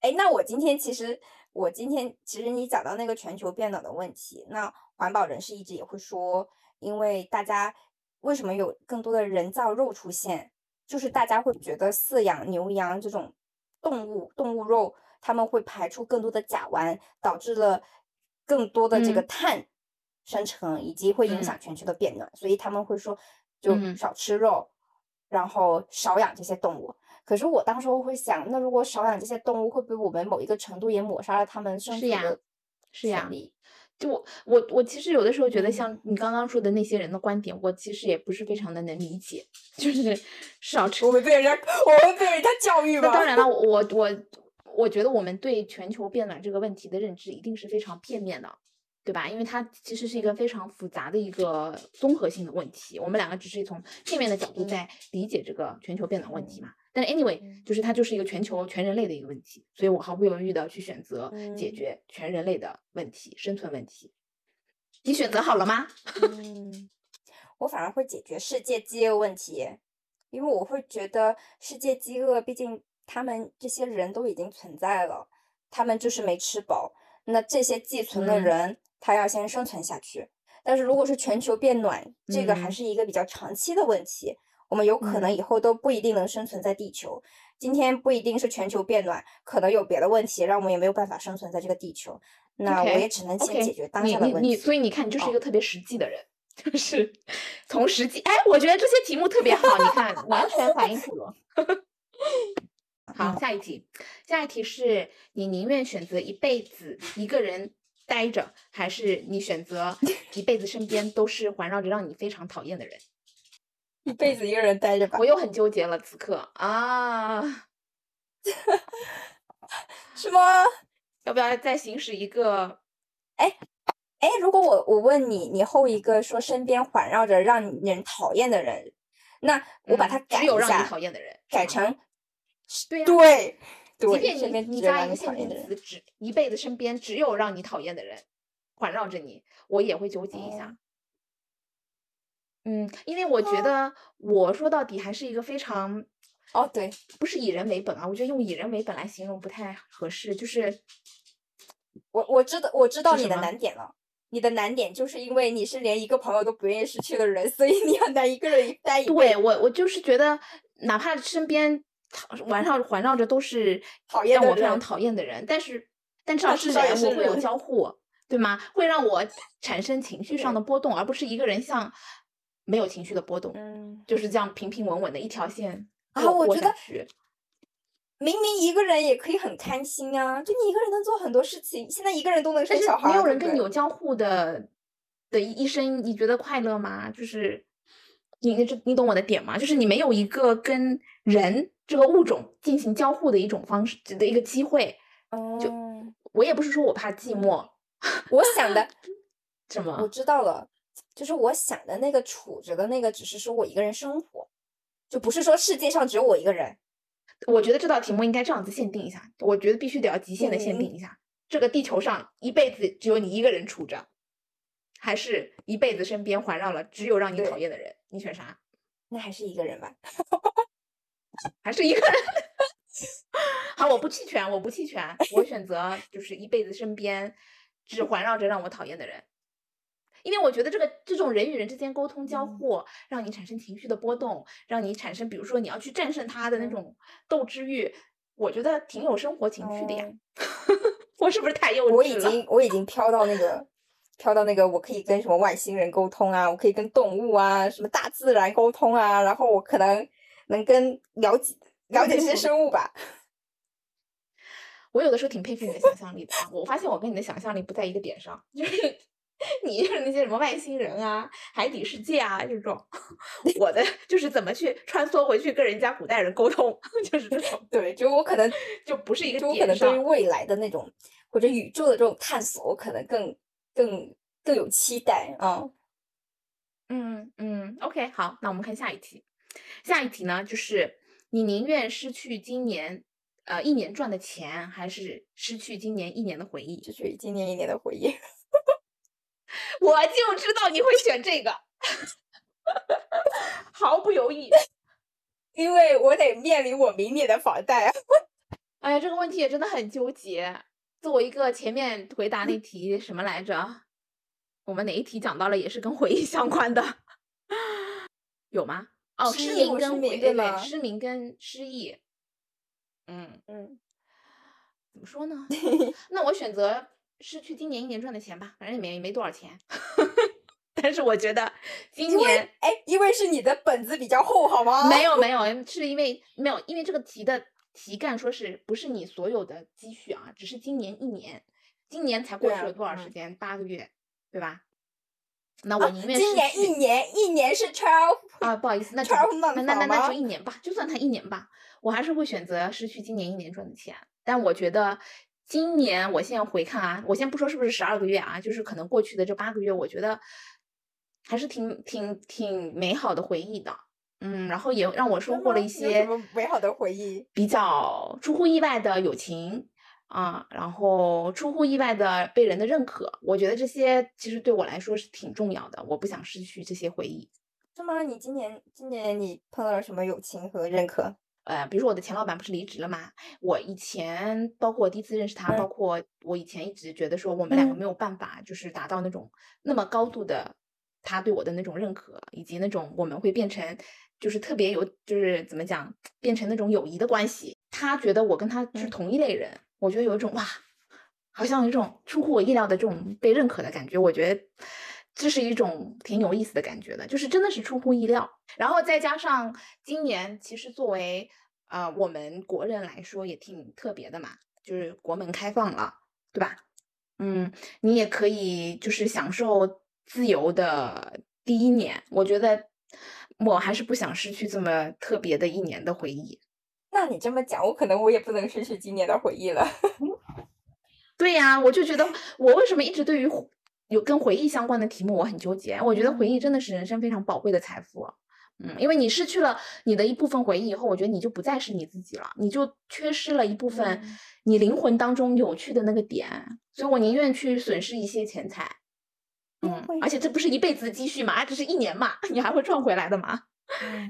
哎，那我今天其实，我今天其实你讲到那个全球变暖的问题，那环保人士一直也会说，因为大家为什么有更多的人造肉出现，就是大家会觉得饲养牛羊这种动物动物肉，他们会排出更多的甲烷，导致了更多的这个嗯。碳生成，以及会影响全球的变暖，所以他们会说就嗯。少吃肉，然后少养这些动物。可是我当时候会想，那如果少养这些动物，会不会我们某一个程度也抹杀了它们生存的是呀权利？就我我我其实有的时候觉得，嗯像你刚刚说的那些人的观点，我其实也不是非常的能理解，就是少吃我们被人家，我们被人家教育吧？那当然了，我我我我觉得我们对全球变暖这个问题的认知一定是非常片面的，对吧？因为它其实是一个非常复杂的一个综合性的问题，我们两个只是从片面的角度嗯在理解这个全球变暖问题嗯嘛。但 anyway，嗯就是它就是一个全球全人类的一个问题，所以我毫不犹豫的去选择解嗯决全人类的问题，生存问题。你选择好了吗？嗯，我反而会解决世界饥饿问题，因为我会觉得世界饥饿，毕竟他们这些人都已经存在了，他们就是没吃饱。那这些寄存的嗯人，他要先生存下去。但是如果是全球变暖，这个还嗯是一个比较长期的问题，我们有可能嗯以后都不一定能生存在地球。今天不一定是全球变暖，可能有别的问题，让我们也没有办法生存在这个地球。那我也只能先解决当你你你，下的问题。所以你看，你就是一哦个特别实际的人，就是从实际。哎，我觉得这些题目特别好，你看，完全反映出了。好，嗯下一题，下一题是你宁愿选择一辈子一个人待着，还是你选择一辈子身边都是环绕着让你非常讨厌的人？一辈子一个人待着吧。我又很纠结了，此刻啊，是吗？要不要再行使一个？哎哎，如果我我问你，你后一个说身边环绕着让人讨厌的人，那我把它改一只有让你，讨厌的人，改成对呀、对即，便你加一个讨限定词，厌的人。只一辈子身边只有让你讨厌的人环绕着你，我也会纠结一下。哦嗯，因为我觉哦得我说到底还是一个非常哦，对，不是以人为本啊，我觉得用以人为本来形容不太合适，就是我我知道我知道你的难点了。你的难点就是因为你是连一个朋友都不愿意失去的人，所以你很难一个人待一。对我我就是觉得，哪怕身边讨环绕环绕着都是讨厌我非常讨厌的人，但是但至少是人，我会有交互，对吗？会让我产生情绪上的波动，而不是一个人像没有情绪的波动，嗯，就是这样平平稳稳的一条线啊我觉得。明明一个人也可以很开心啊，就你一个人能做很多事情。现在一个人都能生小孩，没有人跟你有交互的的一一生，你觉得快乐吗？就是你你这你懂我的点吗？就是你没有一个跟人这个物种进行交互的一种方式的一个机会。就哦，我也不是说我怕寂寞，我想的 什么我？知道了，就是我想的那个处着的那个，只是说我一个人生活，就不是说世界上只有我一个人。我觉得这道题目应该这样子限定一下，我觉得必须得要极限的限定一下。这个地球上一辈子只有你一个人处着，还是一辈子身边环绕了只有让你讨厌的人？你选啥？那还是一个人吧。还是一个人？好，我不弃权，我不弃权，我选择就是一辈子身边只环绕着让我讨厌的人，因为我觉得这个这种人与人之间沟通交嗯互，让你产生情绪的波动，让你产生比如说你要去战胜他的那嗯种斗志欲，我觉得挺有生活情趣的呀。哦 我是不是太幼稚了？我已经我已经飘到那个飘到那个，我可以跟什么外星人沟通啊，我可以跟动物啊，什么大自然沟通啊，然后我可能能跟了解了解这些生物吧。我有的时候挺佩服你的想象力的啊，我发现我跟你的想象力不在一个点上，就是你就是那些什么外星人啊、海底世界啊这种，我的就是怎么去穿梭回去跟人家古代人沟通，就是这种，对，就我可能就不是一个就我可点能对于。未来的那种或者宇宙的这种探索，我可能更更更有期待啊。嗯嗯，OK，好，那我们看下一题。下一题呢，就是你宁愿失去今年呃一年赚的钱，还是失去今年一年的回忆？失去今年一年的回忆，我就知道你会选这个，毫不犹豫。因为我得面临我明年的房贷啊。哎呀，这个问题也真的很纠结。作为一个前面回答那题什么来着？我们哪一题讲到了也是跟回忆相关的？有吗？哦，失明明跟回对对失明跟失忆。嗯，嗯，怎么说呢？那我选择失去今年一年赚的钱吧，反正也没没多少钱。但是我觉得今年哎，因为是你的本子比较厚，好吗？没有没有，是因为没有，因为这个题的题干说是不是你所有的积蓄啊，只是今年一年，今年才过去了多少时嗯间？八个月，对吧？那啊我宁愿失今年一年一年是 twelve，啊，不好意思，那就 twelve 那那那那就一年吧，就算它一年吧，我还是会选择失去今年一年赚的钱。但我觉得今年我现在回看啊，我先不说是不是十二个月啊，就是可能过去的这八个月，我觉得还是挺挺挺美好的回忆的。嗯，然后也让我收获了一吗有什些么美好的回忆比较出乎意外的友情啊，然后出乎意外的被人的认可。我觉得这些其实对我来说是挺重要的，我不想失去这些回忆。是吗？你今年今年你碰到了什么友情和认可？呃，比如说我的前老板不是离职了吗，我以前包括我第一次认识他，包嗯括我以前一直觉得说我们两个嗯。没有办法，就是达到那种那么高度的他对我的那种认可，以及那种我们会变成就是特别有就是怎么讲，变成那种友谊的关系。他觉得我跟他是嗯。同一类人，我觉得有一种哇，好像有一种出乎我意料的这种被认可的感觉，我觉得这是一种挺有意思的感觉的，就是真的是出乎意料。然后再加上今年其实作为呃我们国人来说也挺特别的嘛，就是国门开放了，对吧？嗯，你也可以就是享受自由的第一年。我觉得我还是不想失去这么特别的一年的回忆。那你这么讲，我可能我也不能失去今年的回忆了。对呀，我就觉得我为什么一直对于有跟回忆相关的题目我很纠结。我觉得回忆真的是人生非常宝贵的财富。嗯，因为你失去了你的一部分回忆以后，我觉得你就不再是你自己了，你就缺失了一部分你灵魂当中有趣的那个点，所以我宁愿去损失一些钱财。嗯，而且这不是一辈子的积蓄嘛，这是一年嘛，你还会赚回来的嘛。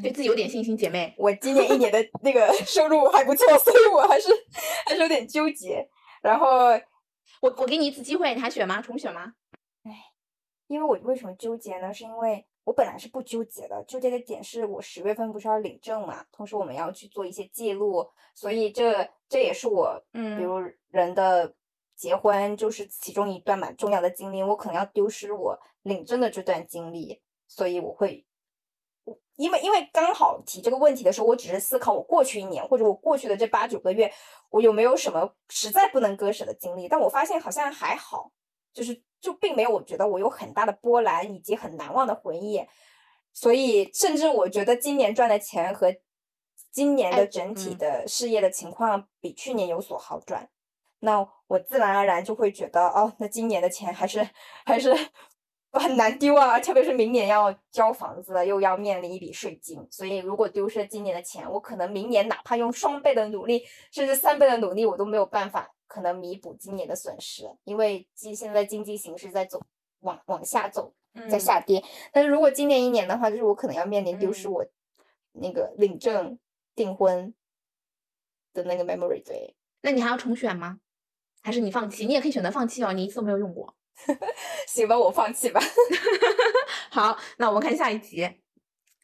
对自己有点信心，姐妹。我今年一年的 那个收入还不错，所以我还是还是有点纠结。然后我我给你一次机会，你还选吗？重选吗？哎，因为我为什么纠结呢？是因为。我本来是不纠结的，纠结的点是我十月份不是要领证嘛，同时我们要去做一些记录，所以这这也是我，嗯，比如人的结婚就是其中一段蛮重要的经历，我可能要丢失我领证的这段经历，所以我会，因为因为刚好提这个问题的时候，我只是思考我过去一年或者我过去的这八九个月，我有没有什么实在不能割舍的经历，但我发现好像还好，就是。就并没有，我觉得我有很大的波澜以及很难忘的回忆，所以甚至我觉得今年赚的钱和今年的整体的事业的情况比去年有所好转，那我自然而然就会觉得，哦，那今年的钱还是还是很难丢啊，特别是明年要交房子了，又要面临一笔税金，所以如果丢失今年的钱，我可能明年哪怕用双倍的努力，甚至三倍的努力，我都没有办法。可能弥补今年的损失，因为经现在经济形势在走往往下走，在下跌。但是如果今年一年的话，就是我可能要面临丢失我那个领证订婚的那个 memory 对。那你还要重选吗？还是你放弃？你也可以选择放弃哦，你一次都没有用过。行吧，我放弃吧。好，那我们看下一题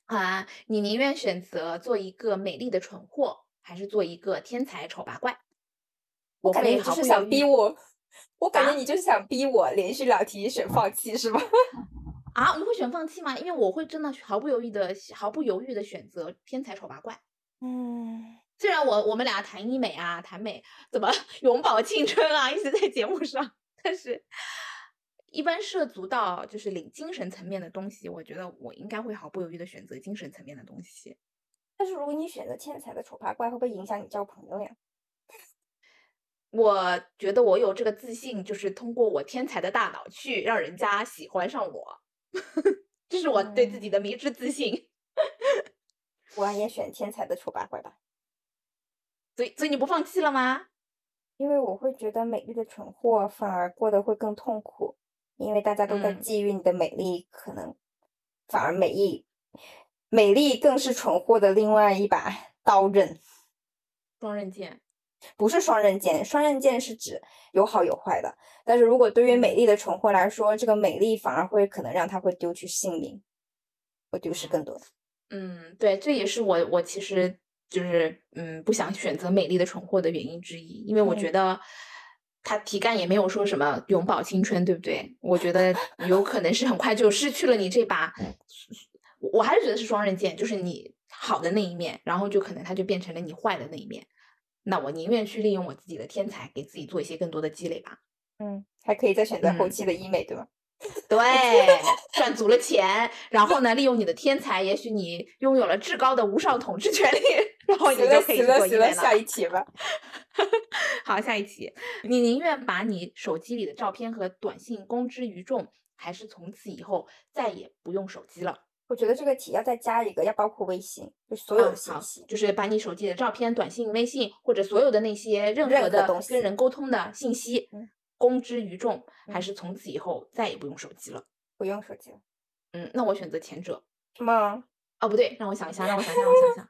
啊，你宁愿选择做一个美丽的蠢货，还是做一个天才丑八怪？我感觉你就是想逼我，我感觉你就是想逼我连续两题选放弃是吗？啊，你会选放弃吗？因为我会真的毫不犹豫的、毫不犹豫的选择天才丑八怪。嗯，虽然我我们俩谈医美啊，谈美怎么 永葆青春啊，一直在节目上，但是一般涉足到就是领精神层面的东西，我觉得我应该会毫不犹豫的选择精神层面的东西。但是如果你选择天才的丑八怪，会不会影响你交朋友呀？我觉得我有这个自信，就是通过我天才的大脑去让人家喜欢上我，这是我对自己的迷之自信。我也选天才的丑八怪吧。所以，所以你不放弃了吗？因为我会觉得美丽的蠢货反而过得会更痛苦，因为大家都在觊觎你的美丽，可能反而美丽，美丽更是蠢货的另外一把刀刃，双刃剑。不是双刃剑，双刃剑是指有好有坏的。但是如果对于美丽的蠢货来说，这个美丽反而会可能让他会丢去性命，会丢失更多的。嗯，对，这也是我我其实就是嗯不想选择美丽的蠢货的原因之一，因为我觉得他题干也没有说什么永葆青春，对不对？我觉得有可能是很快就失去了你这把，我还是觉得是双刃剑，就是你好的那一面，然后就可能它就变成了你坏的那一面。那我宁愿去利用我自己的天才，给自己做一些更多的积累吧。嗯，还可以再选择后期的医美，对吧？对，赚足了钱，然后呢，利用你的天才，也许你拥有了至高的无上统治权利，然后你就可以做医美了。下一期吧。好，下一期，你宁愿把你手机里的照片和短信公之于众，还是从此以后再也不用手机了？我觉得这个题要再加一个，要包括微信，就所有的信息，就是把你手机的照片、短信、微信或者所有的那些任何的跟人沟通的信息公之于众，还是从此以后再也不用手机了？不用手机了。嗯，那我选择前者。什么？哦，不对，让我想一下，让我想想，让我想想。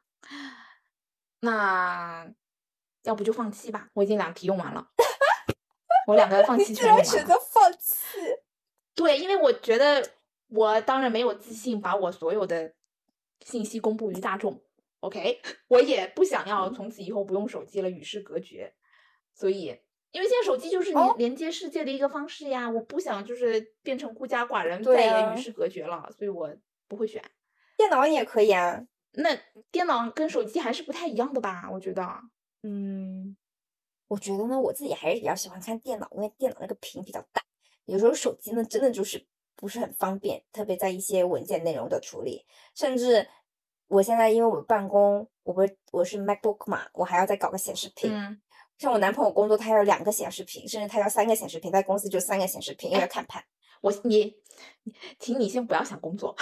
那要不就放弃吧？我已经两题用完了，我两个放弃 全用完了。选择放弃？对，因为我觉得。我当然没有自信把我所有的信息公布于大众，OK？我也不想要从此以后不用手机了，与世隔绝。所以，因为现在手机就是连连接世界的一个方式呀，我不想就是变成孤家寡人，再也与世隔绝了，所以我不会选。电脑也可以啊，那电脑跟手机还是不太一样的吧？我觉得，嗯，我觉得呢，我自己还是比较喜欢看电脑，因为电脑那个屏比较大。有时候手机呢，真的就是不是很方便，特别在一些文件内容的处理。甚至我现在因为我办公，我不是我是 MacBook 嘛，我还要再搞个显示屏。嗯，像我男朋友工作，他要两个显示屏，甚至他要三个显示屏，在公司就三个显示屏，因为要看盘。我你，请你先不要想工作。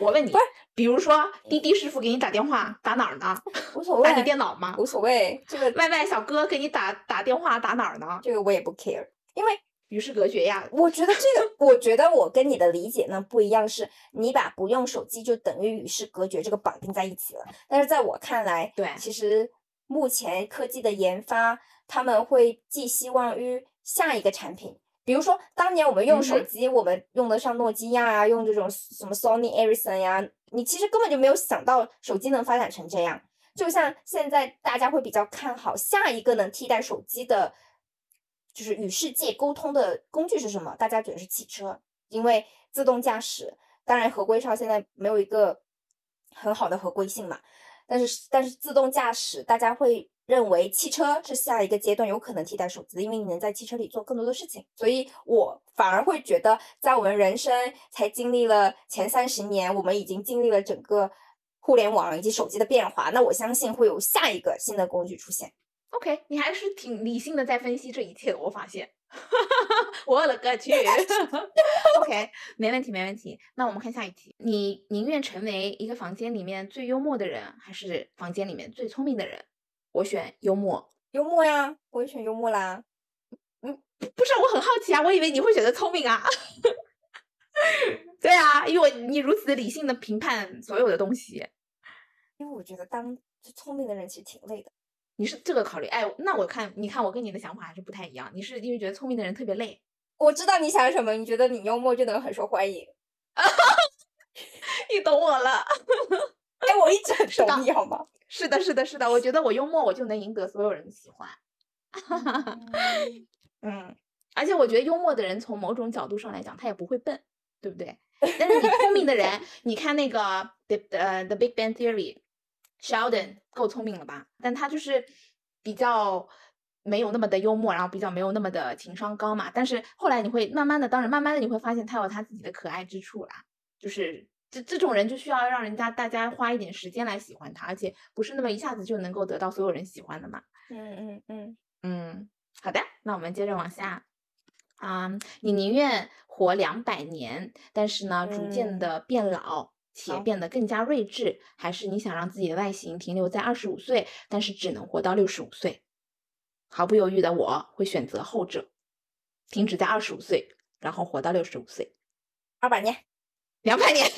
我问你不是，比如说滴滴师傅给你打电话，打哪儿呢？无所谓，打你电脑吗？无所谓。这个外卖小哥给你打打电话，打哪儿呢？这个我也不 care，因为与世隔绝呀。我觉得这个，我觉得我跟你的理解呢不一样，是你把不用手机就等于与世隔绝这个绑定在一起了。但是在我看来，对其实目前科技的研发，他们会寄希望于下一个产品。比如说，当年我们用手机，我们用得上诺基亚啊，用这种什么 Sony Ericsson 呀，你其实根本就没有想到手机能发展成这样。就像现在大家会比较看好下一个能替代手机的，就是与世界沟通的工具是什么？大家觉得是汽车，因为自动驾驶，当然合规上现在没有一个很好的合规性嘛。但是但是自动驾驶，大家会认为汽车是下一个阶段有可能替代手机，因为你能在汽车里做更多的事情。所以我反而会觉得，在我们人生才经历了前三十年，我们已经经历了整个互联网以及手机的变化，那我相信会有下一个新的工具出现。OK，你还是挺理性的在分析这一切的，我发现。我勒个去！OK，没问题，没问题。那我们看下一题，你宁愿成为一个房间里面最幽默的人，还是房间里面最聪明的人？我选幽默。幽默呀，我也选幽默啦。嗯不是，我很好奇啊，我以为你会选择聪明啊。对啊，因为你如此理性的评判所有的东西，因为我觉得当最聪明的人其实挺累的。你是这个考虑。哎，那我看，你看我跟你的想法还是不太一样。你是因为觉得聪明的人特别累，我知道你想什么，你觉得你幽默就能很受欢迎？你懂我了。哎，我一直很懂你好吗？是的，是的，是的，我觉得我幽默，我就能赢得所有人的喜欢。嗯，而且我觉得幽默的人，从某种角度上来讲，他也不会笨，对不对？但是你聪明的人，你看那个 The 呃 The Big Bang Theory，Sheldon 够聪明了吧？但他就是比较没有那么的幽默，然后比较没有那么的情商高嘛。但是后来你会慢慢的，当然慢慢的你会发现他有他自己的可爱之处啦，就是。这这种人就需要让人家大家花一点时间来喜欢他，而且不是那么一下子就能够得到所有人喜欢的嘛。嗯嗯嗯，嗯，好的，那我们接着往下。啊、你宁愿活两百年，但是呢，逐渐嗯的变老且变得更加睿智，还是你想让自己的外形停留在二十五岁，但是只能活到六十五岁？毫不犹豫的我会选择后者，停止在二十五岁，然后活到六十五岁，二百年。两百年。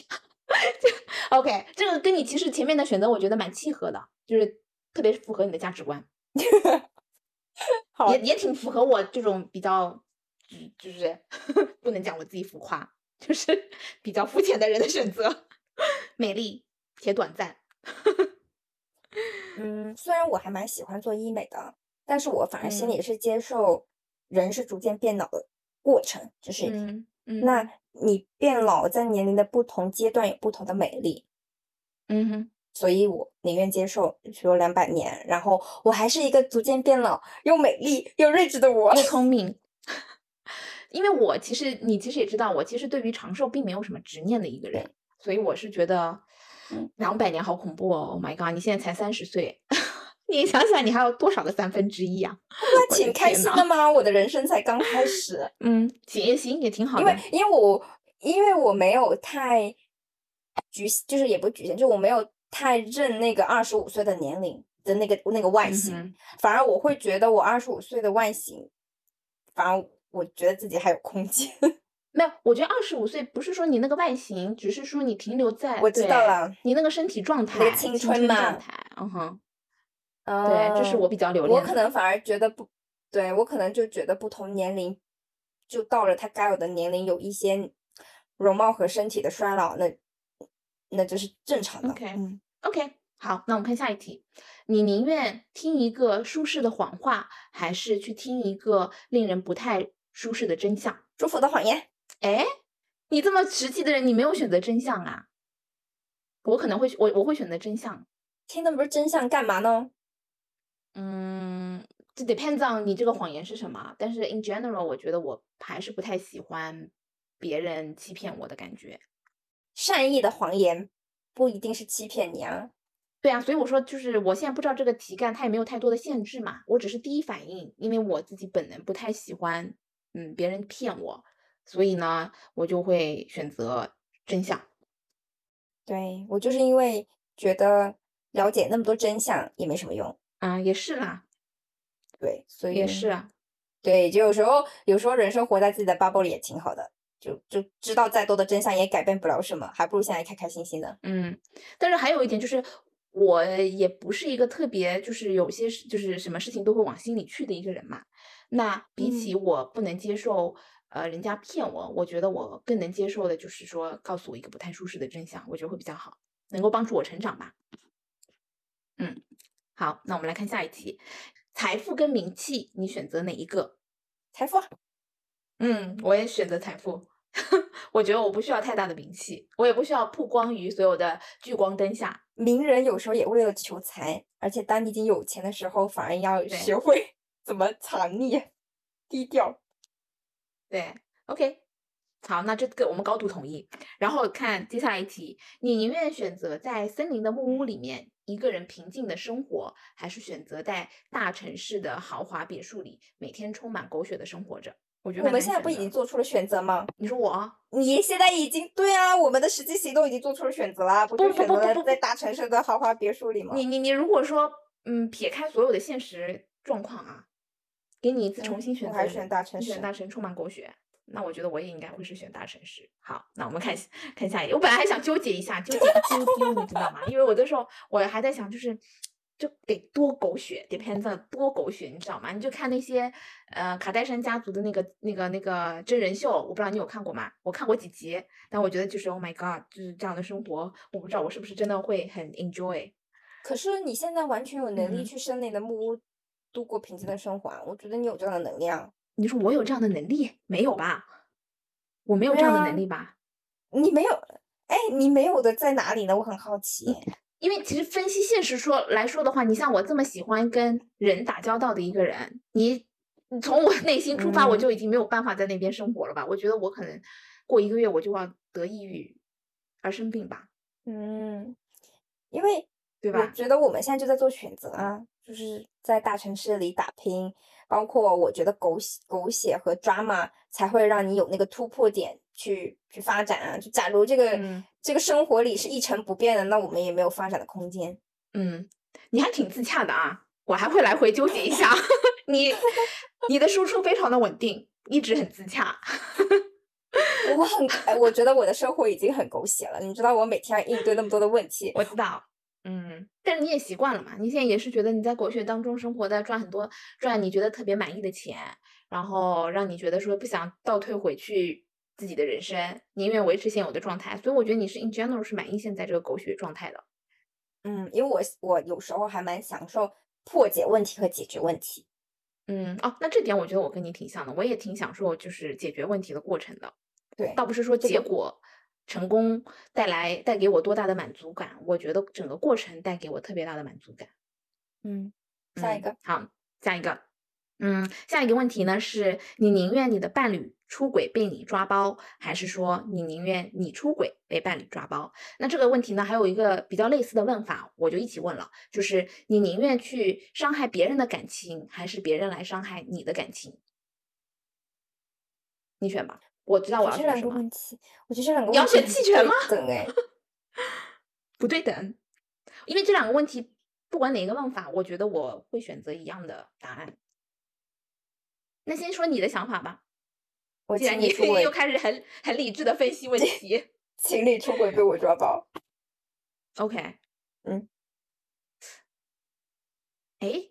OK，这个跟你其实前面的选择我觉得蛮契合的，就是特别符合你的价值观。好也也挺符合我这种比较，就就是不能讲我自己浮夸，就是比较肤浅的人的选择。美丽且短暂。嗯，虽然我还蛮喜欢做医美的，但是我反而心嗯里是接受人是逐渐变老的过程，就是嗯嗯，那你变老在年龄的不同阶段有不同的美丽，嗯哼，所以我宁愿接受说两百年，然后我还是一个逐渐变老又美丽又睿智的我。又 聪明。因为我其实你其实也知道，我其实对于长寿并没有什么执念的一个人，所以我是觉得嗯两百年好恐怖哦！Oh my god，你现在才三十岁，你想想你还有多少个三分之一啊？那挺开心的吗？我的人生才刚开始。嗯，行也行，也挺好因。为因为我因为我没有太局限，就是也不局限，就我没有太认那个二十五岁的年龄的那个那个外形，嗯反而我会觉得我二十五岁的外形，反而我觉得自己还有空间。没有，我觉得二十五岁不是说你那个外形，只是说你停留在我知道了你那个身体状态、那个青青春嘛状态，嗯哼，对，这是嗯我比较留恋我。可能反而觉得不，对我可能就觉得不同年龄就到了他该有的年龄，有一些容貌和身体的衰老，那那就是正常的。OK 嗯 OK，好，那我们看下一题，你宁愿听一个舒适的谎话，还是去听一个令人不太舒适的真相？祝福的谎言。哎，你这么实际的人，你没有选择真相啊？我可能会我我会选择真相。听的不是真相，干嘛呢？嗯，这 depends on 你这个谎言是什么。但是 in general，我觉得我还是不太喜欢别人欺骗我的感觉。善意的谎言不一定是欺骗你啊。对啊，所以我说就是我现在不知道这个题干它也没有太多的限制嘛，我只是第一反应，因为我自己本能不太喜欢嗯别人骗我，所以呢我就会选择真相。对我就是因为觉得了解那么多真相也没什么用啊，也是啦。对，所以也是啊。对，就有时候有时候人生活在自己的 bubble 里也挺好的，就就知道再多的真相也改变不了什么，还不如现在开开心心的。嗯，但是还有一点就是，我也不是一个特别就是有些就是什么事情都会往心里去的一个人嘛。那比起我不能接受呃人家骗我，我觉得我更能接受的就是说告诉我一个不太舒适的真相，我觉得会比较好，能够帮助我成长吧。嗯，好，那我们来看下一题。财富跟名气，你选择哪一个？财富。嗯，我也选择财富。我觉得我不需要太大的名气，我也不需要曝光于所有的聚光灯下。名人有时候也为了求财，而且当你已经有钱的时候，反而要学会 怎么藏匿、低调。对，OK，好，那这个我们高度同意。然后看接下来一题，你宁愿选择在森林的木屋里面？一个人平静的生活，还是选择在大城市的豪华别墅里每天充满狗血的生活着？我觉得我们现在不已经做出了选择吗？你说我，你现在已经对啊，我们的实际行动已经做出了选择了，不就选择在大城市的豪华别墅里吗？你你你，如果说嗯，撇开所有的现实状况啊，给你一次重新选择，还是选大城市？选大城充满狗血。那我觉得我也应该会是选大城市。好，那我们看看下一页。我本来还想纠结一下，纠结一丢丢，你知道吗？因为我的时候我还在想，就是就得多狗血，depends on 多狗血，你知道吗？你就看那些呃卡戴珊家族的那个那个那个真人秀，我不知道你有看过吗？我看过几集，但我觉得就是 Oh my God，就是这样的生活，我不知道我是不是真的会很 enjoy。可是你现在完全有能力去森林的木屋度过平静的生活，我觉得你有这样的能力啊。你说我有这样的能力没有吧？我没有这样的能力吧？你没有？哎，你没有的在哪里呢？我很好奇。因为其实分析现实说来说的话，你像我这么喜欢跟人打交道的一个人，你从我内心出发，我就已经没有办法在那边生活了吧？我觉得我可能过一个月我就要得抑郁而生病吧。嗯，因为对吧？我觉得我们现在就在做选择啊，就是在大城市里打拼。包括我觉得狗血、狗血和 drama 才会让你有那个突破点去去发展啊！就假如这个这个生活里是一成不变的，那我们也没有发展的空间。嗯，你还挺自洽的啊！我还会来回纠结一下。你你的输出非常的稳定，一直很自洽。我很，我觉得我的生活已经很狗血了。你知道我每天要应对那么多的问题。我知道。嗯，但是你也习惯了嘛？你现在也是觉得你在狗血当中生活在，赚很多，赚你觉得特别满意的钱，然后让你觉得说不想倒退回去自己的人生，宁愿维持现有的状态。所以我觉得你是 in general 是满意现在这个狗血状态的。嗯，因为我我有时候还蛮享受破解问题和解决问题。嗯，哦，那这点我觉得我跟你挺像的，我也挺享受就是解决问题的过程的。对，倒不是说结果。成功带来带给我多大的满足感？我觉得整个过程带给我特别大的满足感。嗯，下一个好，下一个，嗯，下一个问题呢？是你宁愿你的伴侣出轨被你抓包，还是说你宁愿你出轨被伴侣抓包？那这个问题呢，还有一个比较类似的问法，我就一起问了，就是你宁愿去伤害别人的感情，还是别人来伤害你的感情？你选吧。我知道我要选什么。我觉得这两个问题，你要选弃权吗？等哎，不对等，因为这两个问题不管哪个问法，我觉得我会选择一样的答案。那先说你的想法吧。我既然你 又开始很很理智的分析问题，情侣出轨被我抓包。OK，嗯，哎。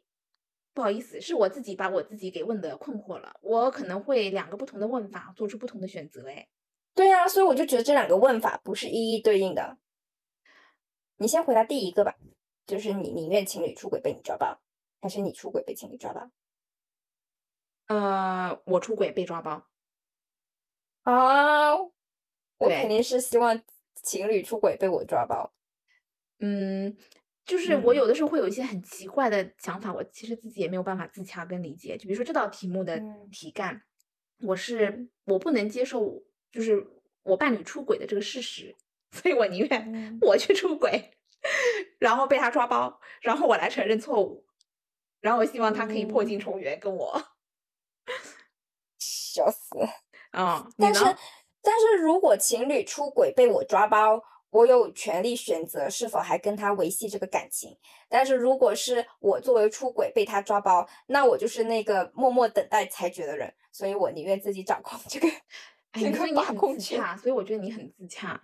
不好意思，是我自己把我自己给问的困惑了。我可能会两个不同的问法做出不同的选择。哎，对呀，所以我就觉得这两个问法不是一一对应的。你先回答第一个吧，就是你宁愿情侣出轨被你抓包，还是你出轨被情侣抓包？呃，我出轨被抓包。啊，我肯定是希望情侣出轨被我抓包。嗯。就是我嗯有的时候会有一些很奇怪的想法，我其实自己也没有办法自洽跟理解。就比如说这道题目的嗯题干，我是我不能接受，就是我伴侣出轨的这个事实，所以我宁愿嗯我去出轨，然后被他抓包，然后我来承认错误，然后我希望他可以破镜嗯重圆跟我。笑死。啊、你但是呢？但是如果情侣出轨被我抓包，我有权利选择是否还跟他维系这个感情。但是如果是我作为出轨被他抓包，那我就是那个默默等待裁决的人，所以我宁愿自己掌控这个哎，所以你很。自洽，所以我觉得你很自洽，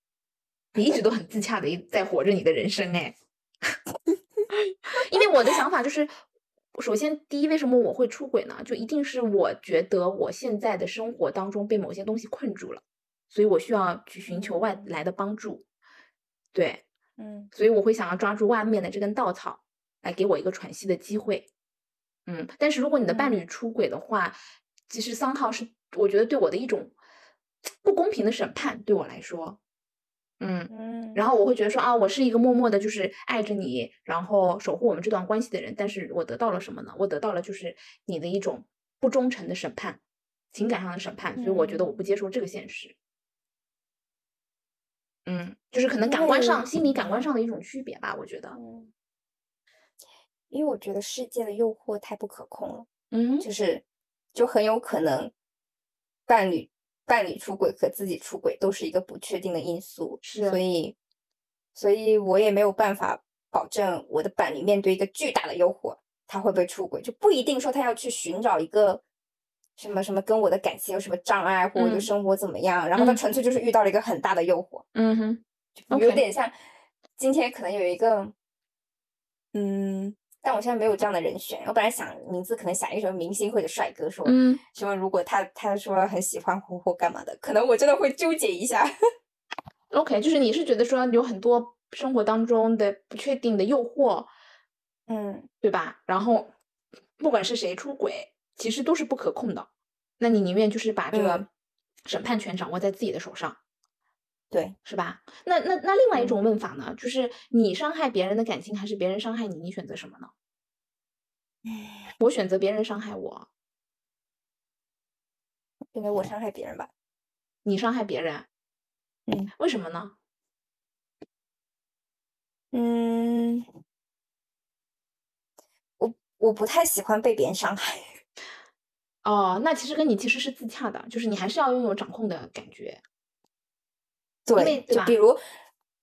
你一直都很自洽的一在活着你的人生哎。因为我的想法就是，首先第一，为什么我会出轨呢？就一定是我觉得我现在的生活当中被某些东西困住了，所以我需要去寻求外嗯来的帮助。对，嗯所以我会想要抓住外面的这根稻草，来给我一个喘息的机会。嗯，但是如果你的伴侣嗯出轨的话，其实桑浩是我觉得对我的一种不公平的审判，对我来说，嗯，嗯，然后我会觉得说啊，我是一个默默的，就是爱着你，然后守护我们这段关系的人，但是我得到了什么呢？我得到了就是你的一种不忠诚的审判，情感上的审判，所以我觉得我不接受这个现实。嗯，就是可能感官上、心理感官上的一种区别吧，我觉得。嗯，因为我觉得世界的诱惑太不可控了。嗯就是就很有可能伴侣伴侣出轨和自己出轨都是一个不确定的因素，是所以所以我也没有办法保证我的伴侣面对一个巨大的诱惑，他会不会出轨，就不一定说他要去寻找一个什么什么跟我的感情有什么障碍，或我的嗯生活怎么样，然后他嗯纯粹就是遇到了一个很大的诱惑，嗯哼，有点像今天可能有一个，嗯，但我现在没有这样的人选。我本来想名字可能想一个什么明星或者帅哥，说嗯什么如果他他说很喜欢或或干嘛的，可能我真的会纠结一下。，OK，就是你是觉得说有很多生活当中的不确定的诱惑，嗯对吧？然后不管是谁出轨，其实都是不可控的。那你宁愿就是把这嗯个审判权掌握在自己的手上，对，是吧？那那那另外一种嗯问法呢，就是你伤害别人的感情，还是别人伤害你？你选择什么呢？我选择别人伤害我，因为我伤害别人吧。你伤害别人，嗯为什么呢？嗯，我我不太喜欢被别人伤害。哦，那其实跟你其实是自洽的，就是你还是要拥有掌控的感觉。对，对就比如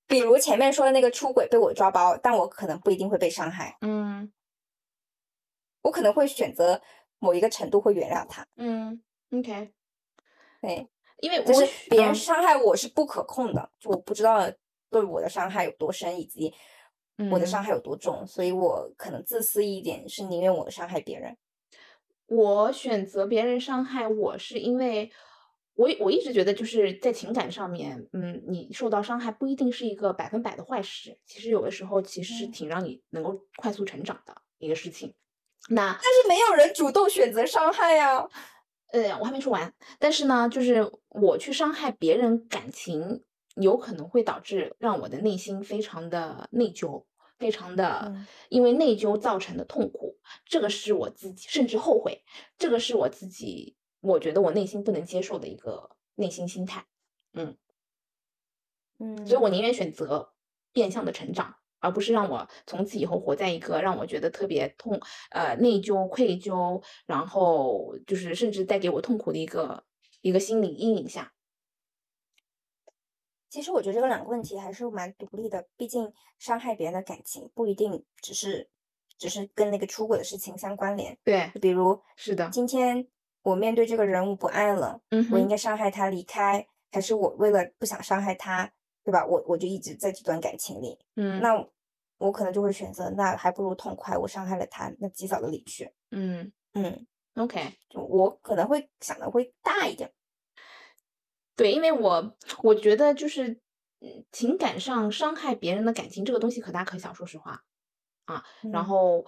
比如前面说的那个出轨被我抓包，但我可能不一定会被伤害，嗯我可能会选择某一个程度会原谅他。嗯，OK，对。因为就是我许嗯别人伤害我是不可控的，就我不知道对我的伤害有多深，以及我的伤嗯害有多重，所以我可能自私一点，是宁愿我伤害别人。我选择别人伤害我，是因为我我一直觉得就是在情感上面，嗯，你受到伤害不一定是一个百分百的坏事，其实有的时候其实是嗯挺让你能够快速成长的一个事情。那但是没有人主动选择伤害呀。呃，我还没说完，但是呢，就是我去伤害别人感情，有可能会导致让我的内心非常的内疚，非常的嗯因为内疚造成的痛苦，这个是我自己甚至后悔，这个是我自己我觉得我内心不能接受的一个内心心态，嗯，所以我宁愿选择变相的成长。而不是让我从此以后活在一个让我觉得特别痛、呃内疚、愧疚，然后就是甚至带给我痛苦的一个一个心理阴影下。其实我觉得这个两个问题还是蛮独立的，毕竟伤害别人的感情不一定只是只是跟那个出轨的事情相关联。对，就比如是的，今天我面对这个人我不爱了，嗯，我应该伤害他离开，还是我为了不想伤害他，对吧？我我就一直在这段感情里，嗯，那我可能就会选择，那还不如痛快，我伤害了他，那及早的离去。嗯嗯，，OK，就我可能会想的会大一点。对，因为我我觉得就是，嗯，情感上伤害别人的感情这个东西可大可小，说实话，啊，然嗯后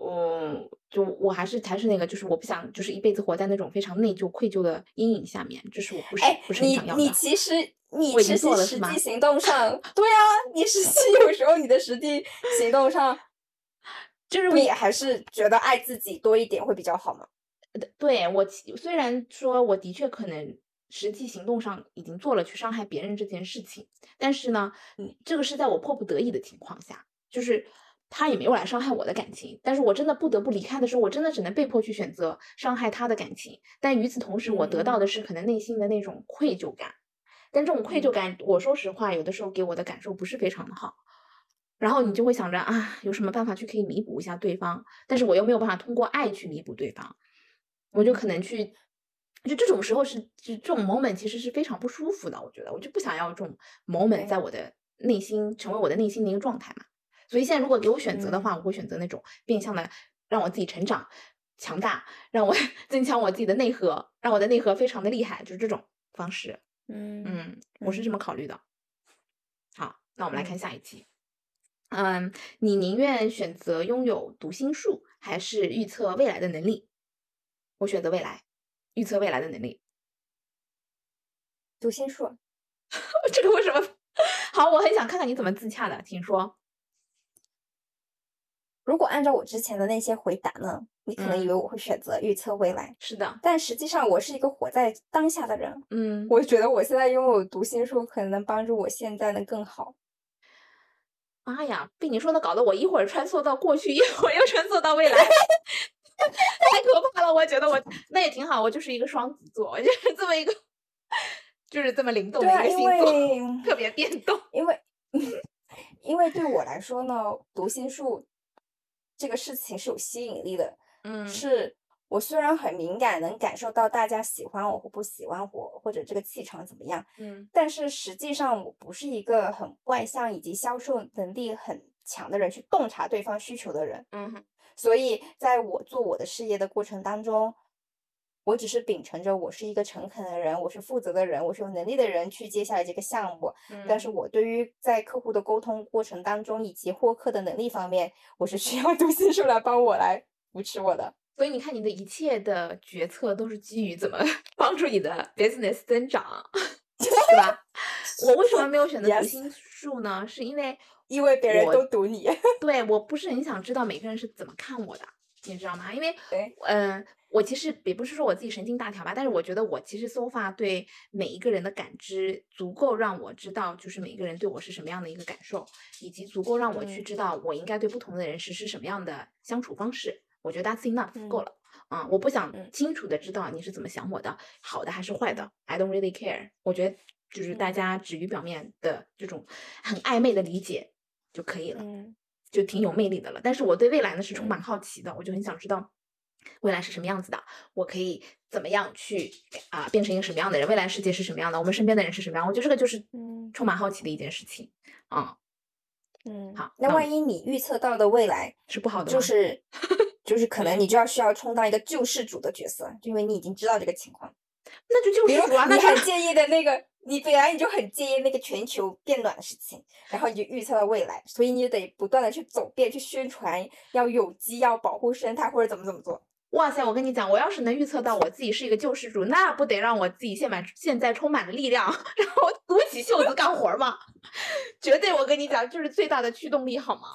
嗯就我还是还是那个，就是我不想就是一辈子活在那种非常内疚、愧疚的阴影下面，这是我不是哎不，是很你想要的。你其实你我已经实际做了实际行动上，对啊，你实际有时候你的实际行动上，就是我不也还是觉得爱自己多一点会比较好吗？对我其虽然说我的确可能实际行动上已经做了去伤害别人这件事情，但是呢，嗯这个是在我迫不得已的情况下，就是他也没有来伤害我的感情，但是我真的不得不离开的时候，我真的只能被迫去选择伤害他的感情。但与此同时，我得到的是可能内心的那种愧疚感，但这种愧疚感，我说实话，有的时候给我的感受不是非常的好。然后你就会想着啊，有什么办法去可以弥补一下对方，但是我又没有办法通过爱去弥补对方。我就可能去，就这种时候是，就这种 moment 其实是非常不舒服的。我觉得我就不想要这种 moment 在我的内心成为我的内心的一个状态嘛。所以现在如果给我选择的话，我会选择那种变相的让我自己成长、强大，让我 增强我自己的内核，让我的内核非常的厉害，就是这种方式。嗯嗯，我是这么考虑的。好，那我们来看嗯下一题。嗯，你宁愿选择拥有读心术，还是预测未来的能力？我选择未来，预测未来的能力。读心术，这个为什么？好，我很想看看你怎么自洽的，请说。如果按照我之前的那些回答呢，你可能以嗯为我会选择预测未来，是的，但实际上我是一个活在当下的人。嗯，我觉得我现在拥有读心术，可能能帮助我现在能更好。妈呀，被你说的搞得我一会儿穿梭到过去，一会儿又穿梭到未来，太可怕了！我觉得我那也挺好，我就是一个双子座，我就是这么一个，就是这么灵动的一个星座，特别变动。因为因为对我来说呢，读心术这个事情是有吸引力的，嗯是我虽然很敏感，能感受到大家喜欢我或不喜欢我，或者这个气场怎么样，嗯但是实际上我不是一个很外向以及销售能力很强的人，去洞察对方需求的人。嗯哼所以在我做我的事业的过程当中，我只是秉承着我是一个诚恳的人，我是负责的人，我是有能力的人去接下来这个项目。但是嗯我对于在客户的沟通过程当中以及获客的能力方面，我是需要读心术来帮我来扶持我的。所以你看，你的一切的决策都是基于怎么 帮助你的 business 增长，对吧？我为什么没有选择读心术呢？是因为因为别人都读你，对我不是很想知道每个人是怎么看我的，你知道吗？因为对，嗯、我其实也不是说我自己神经大条吧，但是我觉得我其实 so far 对每一个人的感知足够让我知道，就是每一个人对我是什么样的一个感受，以及足够让我去嗯知道我应该对不同的人实施什么样的相处方式。我觉得 that's enough 够嗯了。啊、我不想嗯清楚的知道你是怎么想我的，好的还是坏的，I don't really care。我觉得就是大嗯家止于表面的这种很暧昧的理解就可以了。嗯就挺有魅力的了。但是我对未来呢是充满嗯好奇的，我就很想知道未来是什么样子的，我可以怎么样去啊、变成一个什么样的人，未来世界是什么样的，我们身边的人是什么样，我觉得这个就是嗯充满好奇的一件事情啊、嗯。好那万一你预测到的未来是不好的吗，就 是就是可能你就要需要充当一个救世主的角色，就因为你已经知道这个情况。那就救世主啊，那就你很介意的那个，你本来你就很介意那个全球变暖的事情，然后你就预测了未来，所以你得不断的去走遍，去宣传要有机，要保护生态或者怎么怎么做。哇塞！我跟你讲，我要是能预测到我自己是一个救世主，那不得让我自己现满现在充满了力量，然后鼓起袖子干活儿吗？绝对，我跟你讲，就是最大的驱动力，好吗？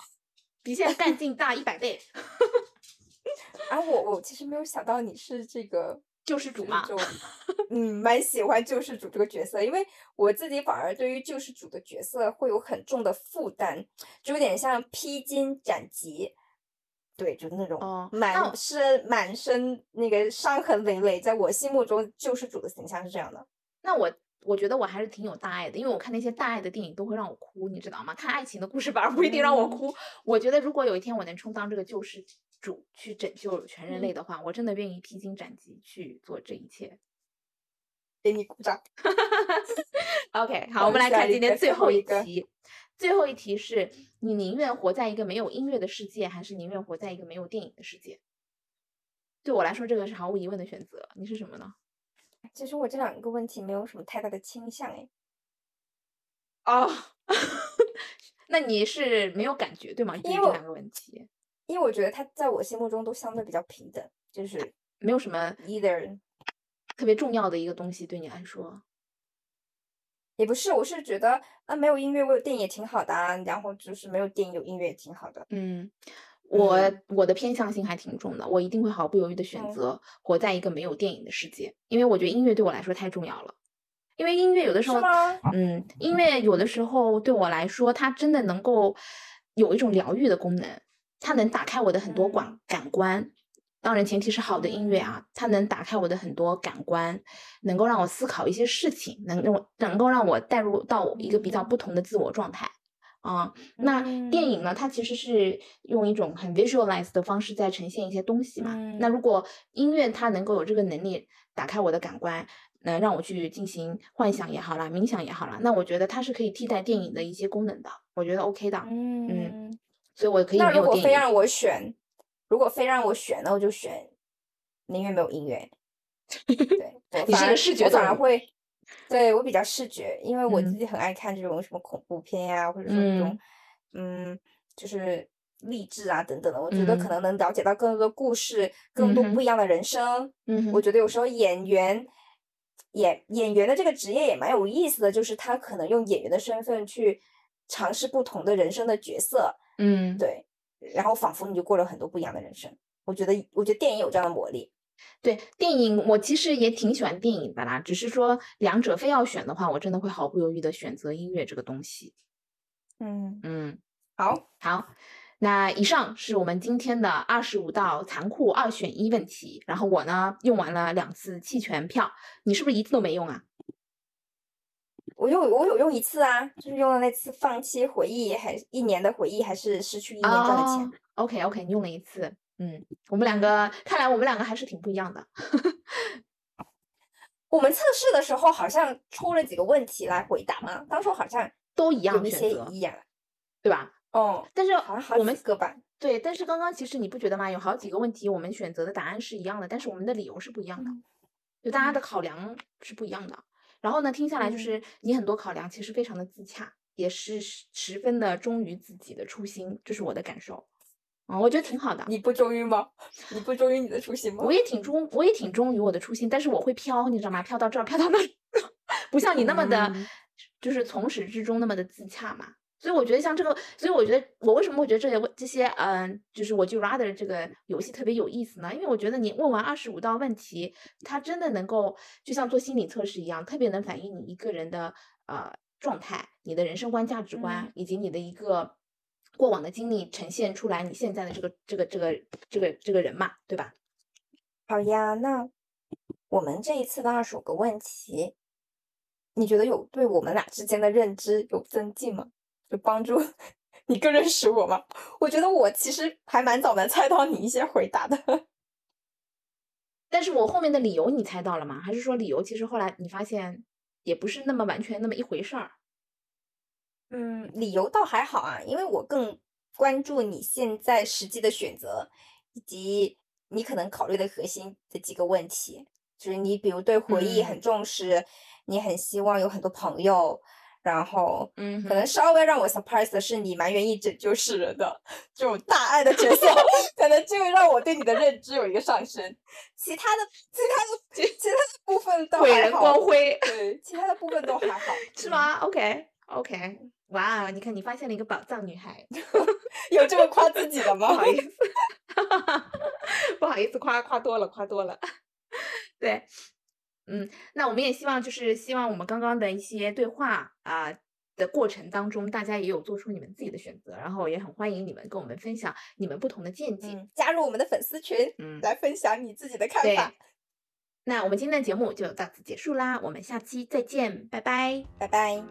比现在干劲大一百倍。啊，我我其实没有想到你是这个救世主嘛，就 嗯，蛮喜欢救世主这个角色，因为我自己反而对于救世主的角色会有很重的负担，就有点像披荆斩棘，对，就那种哦满我身满身那个伤痕累累，在我心目中救世主的形象是这样的。那我我觉得我还是挺有大爱的，因为我看那些大爱的电影都会让我哭，你知道吗？看爱情的故事反而不一定让我嗯哭。我觉得如果有一天我能充当这个救世主去拯救全人类嗯的话，我真的愿意披荆斩棘去做这一切。给你鼓掌。OK，好，我们来看今天最后一题。最后一题是你宁愿活在一个没有音乐的世界，还是宁愿活在一个没有电影的世界？对我来说，这个是毫无疑问的选择。你是什么呢？其实我这两个问题没有什么太大的倾向哎，哦，那你是没有感觉对吗？对这两个问题，因为我觉得它在我心目中都相对比较平等，就是没有什么 either 特别重要的一个东西对你来说。也不是，我是觉得啊，没有音乐，我有电影也挺好的啊。然后就是没有电影，有音乐也挺好的。嗯，我我的偏向性还挺重的，我一定会毫不犹豫的选择活在一个没有电影的世界，因为我觉得音乐对我来说太重要了。因为音乐有的时候，嗯，音乐有的时候对我来说，它真的能够有一种疗愈的功能，它能打开我的很多感感官。当然，前提是好的音乐啊，它能打开我的很多感官，能够让我思考一些事情，能让我能够让我带入到一个比较不同的自我状态啊。那电影呢，它其实是用一种很 visualize 的方式在呈现一些东西嘛。那如果音乐它能够有这个能力打开我的感官。能让我去进行幻想也好啦，冥想也好啦，那我觉得它是可以替代电影的一些功能的，我觉得 OK 的。嗯嗯，所以我可以。那如果非让我选，如果非让我选，那我就选宁愿没有音乐。对，你是个视觉反而会，对我比较视觉，因为我自己很爱看这种什么恐怖片呀，或者说这种嗯，就是励志啊等等的，我觉得可能能了解到更多的故事，更多不一样的人生。嗯，我觉得有时候演员。演演员的这个职业也蛮有意思的，就是他可能用演员的身份去尝试不同的人生的角色，嗯，对，然后仿佛你就过了很多不一样的人生。我觉得，我觉得电影有这样的魔力。对，电影我其实也挺喜欢电影的啦，只是说两者非要选的话，我真的会毫不犹豫的选择音乐这个东西。嗯嗯，好，好。那以上是我们今天的二十五道残酷二选一问题，然后我呢用完了两次弃权票，你是不是一次都没用啊？我用我有用一次啊，就是用了那次放弃回忆，还一年的回忆，还是失去一年赚的钱。OK OK，你用了一次，嗯，我们两个看来我们两个还是挺不一样的。我们测试的时候好像出了几个问题来回答嘛？当初好像都一样，有一些一样，对吧？哦，但是我们个吧，对，但是刚刚其实你不觉得吗？有好几个问题，我们选择的答案是一样的，但是我们的理由是不一样的，就大家的考量是不一样的。然后呢，听下来就是你很多考量其实非常的自洽，也是十分的忠于自己的初心，这是我的感受。嗯，我觉得挺好的。你不忠于吗？你不忠于你的初心吗？我也挺忠，我也挺忠于我的初心，但是我会飘，你知道吗？飘到这儿，飘到那儿，不像你那么的，就是从始至终那么的自洽嘛。所以我觉得像这个，所以我觉得我为什么会觉得这些问这些嗯，就是我就 rather 这个游戏特别有意思呢？因为我觉得你问完二十五道问题，它真的能够就像做心理测试一样，特别能反映你一个人的呃状态、你的人生观、价值观以及你的一个过往的经历呈现出来，你现在的这个这个这个这个这个人嘛，对吧？好呀，那我们这一次的二十五个问题，你觉得有对我们俩之间的认知有增进吗？就帮助 你更认识我吗？我觉得我其实还蛮早能猜到你一些回答的，但是我后面的理由你猜到了吗？还是说理由其实后来你发现也不是那么完全那么一回事儿？嗯，理由倒还好啊，因为我更关注你现在实际的选择，以及你可能考虑的核心的几个问题，就是你比如对回忆很重视，你很希望有很多朋友。然后，嗯，可能稍微让我 surprise 的是，你蛮愿意拯救世人的这种大爱的角色，可能就会让我对你的认知有一个上升。其他的、其他的、其他的部分都伟人光辉，对，其他的部分都还好，是吗？OK，OK，哇，你看你发现了一个宝藏女孩，有这么夸自己的吗？不好意思，不好意思，夸夸多了，夸多了，对。嗯，那我们也希望，就是希望我们刚刚的一些对话啊的过程当中，大家也有做出你们自己的选择，然后也很欢迎你们跟我们分享你们不同的见解，加入我们的粉丝群，嗯，来分享你自己的看法。那我们今天的节目就到此结束啦，我们下期再见，拜拜，拜拜。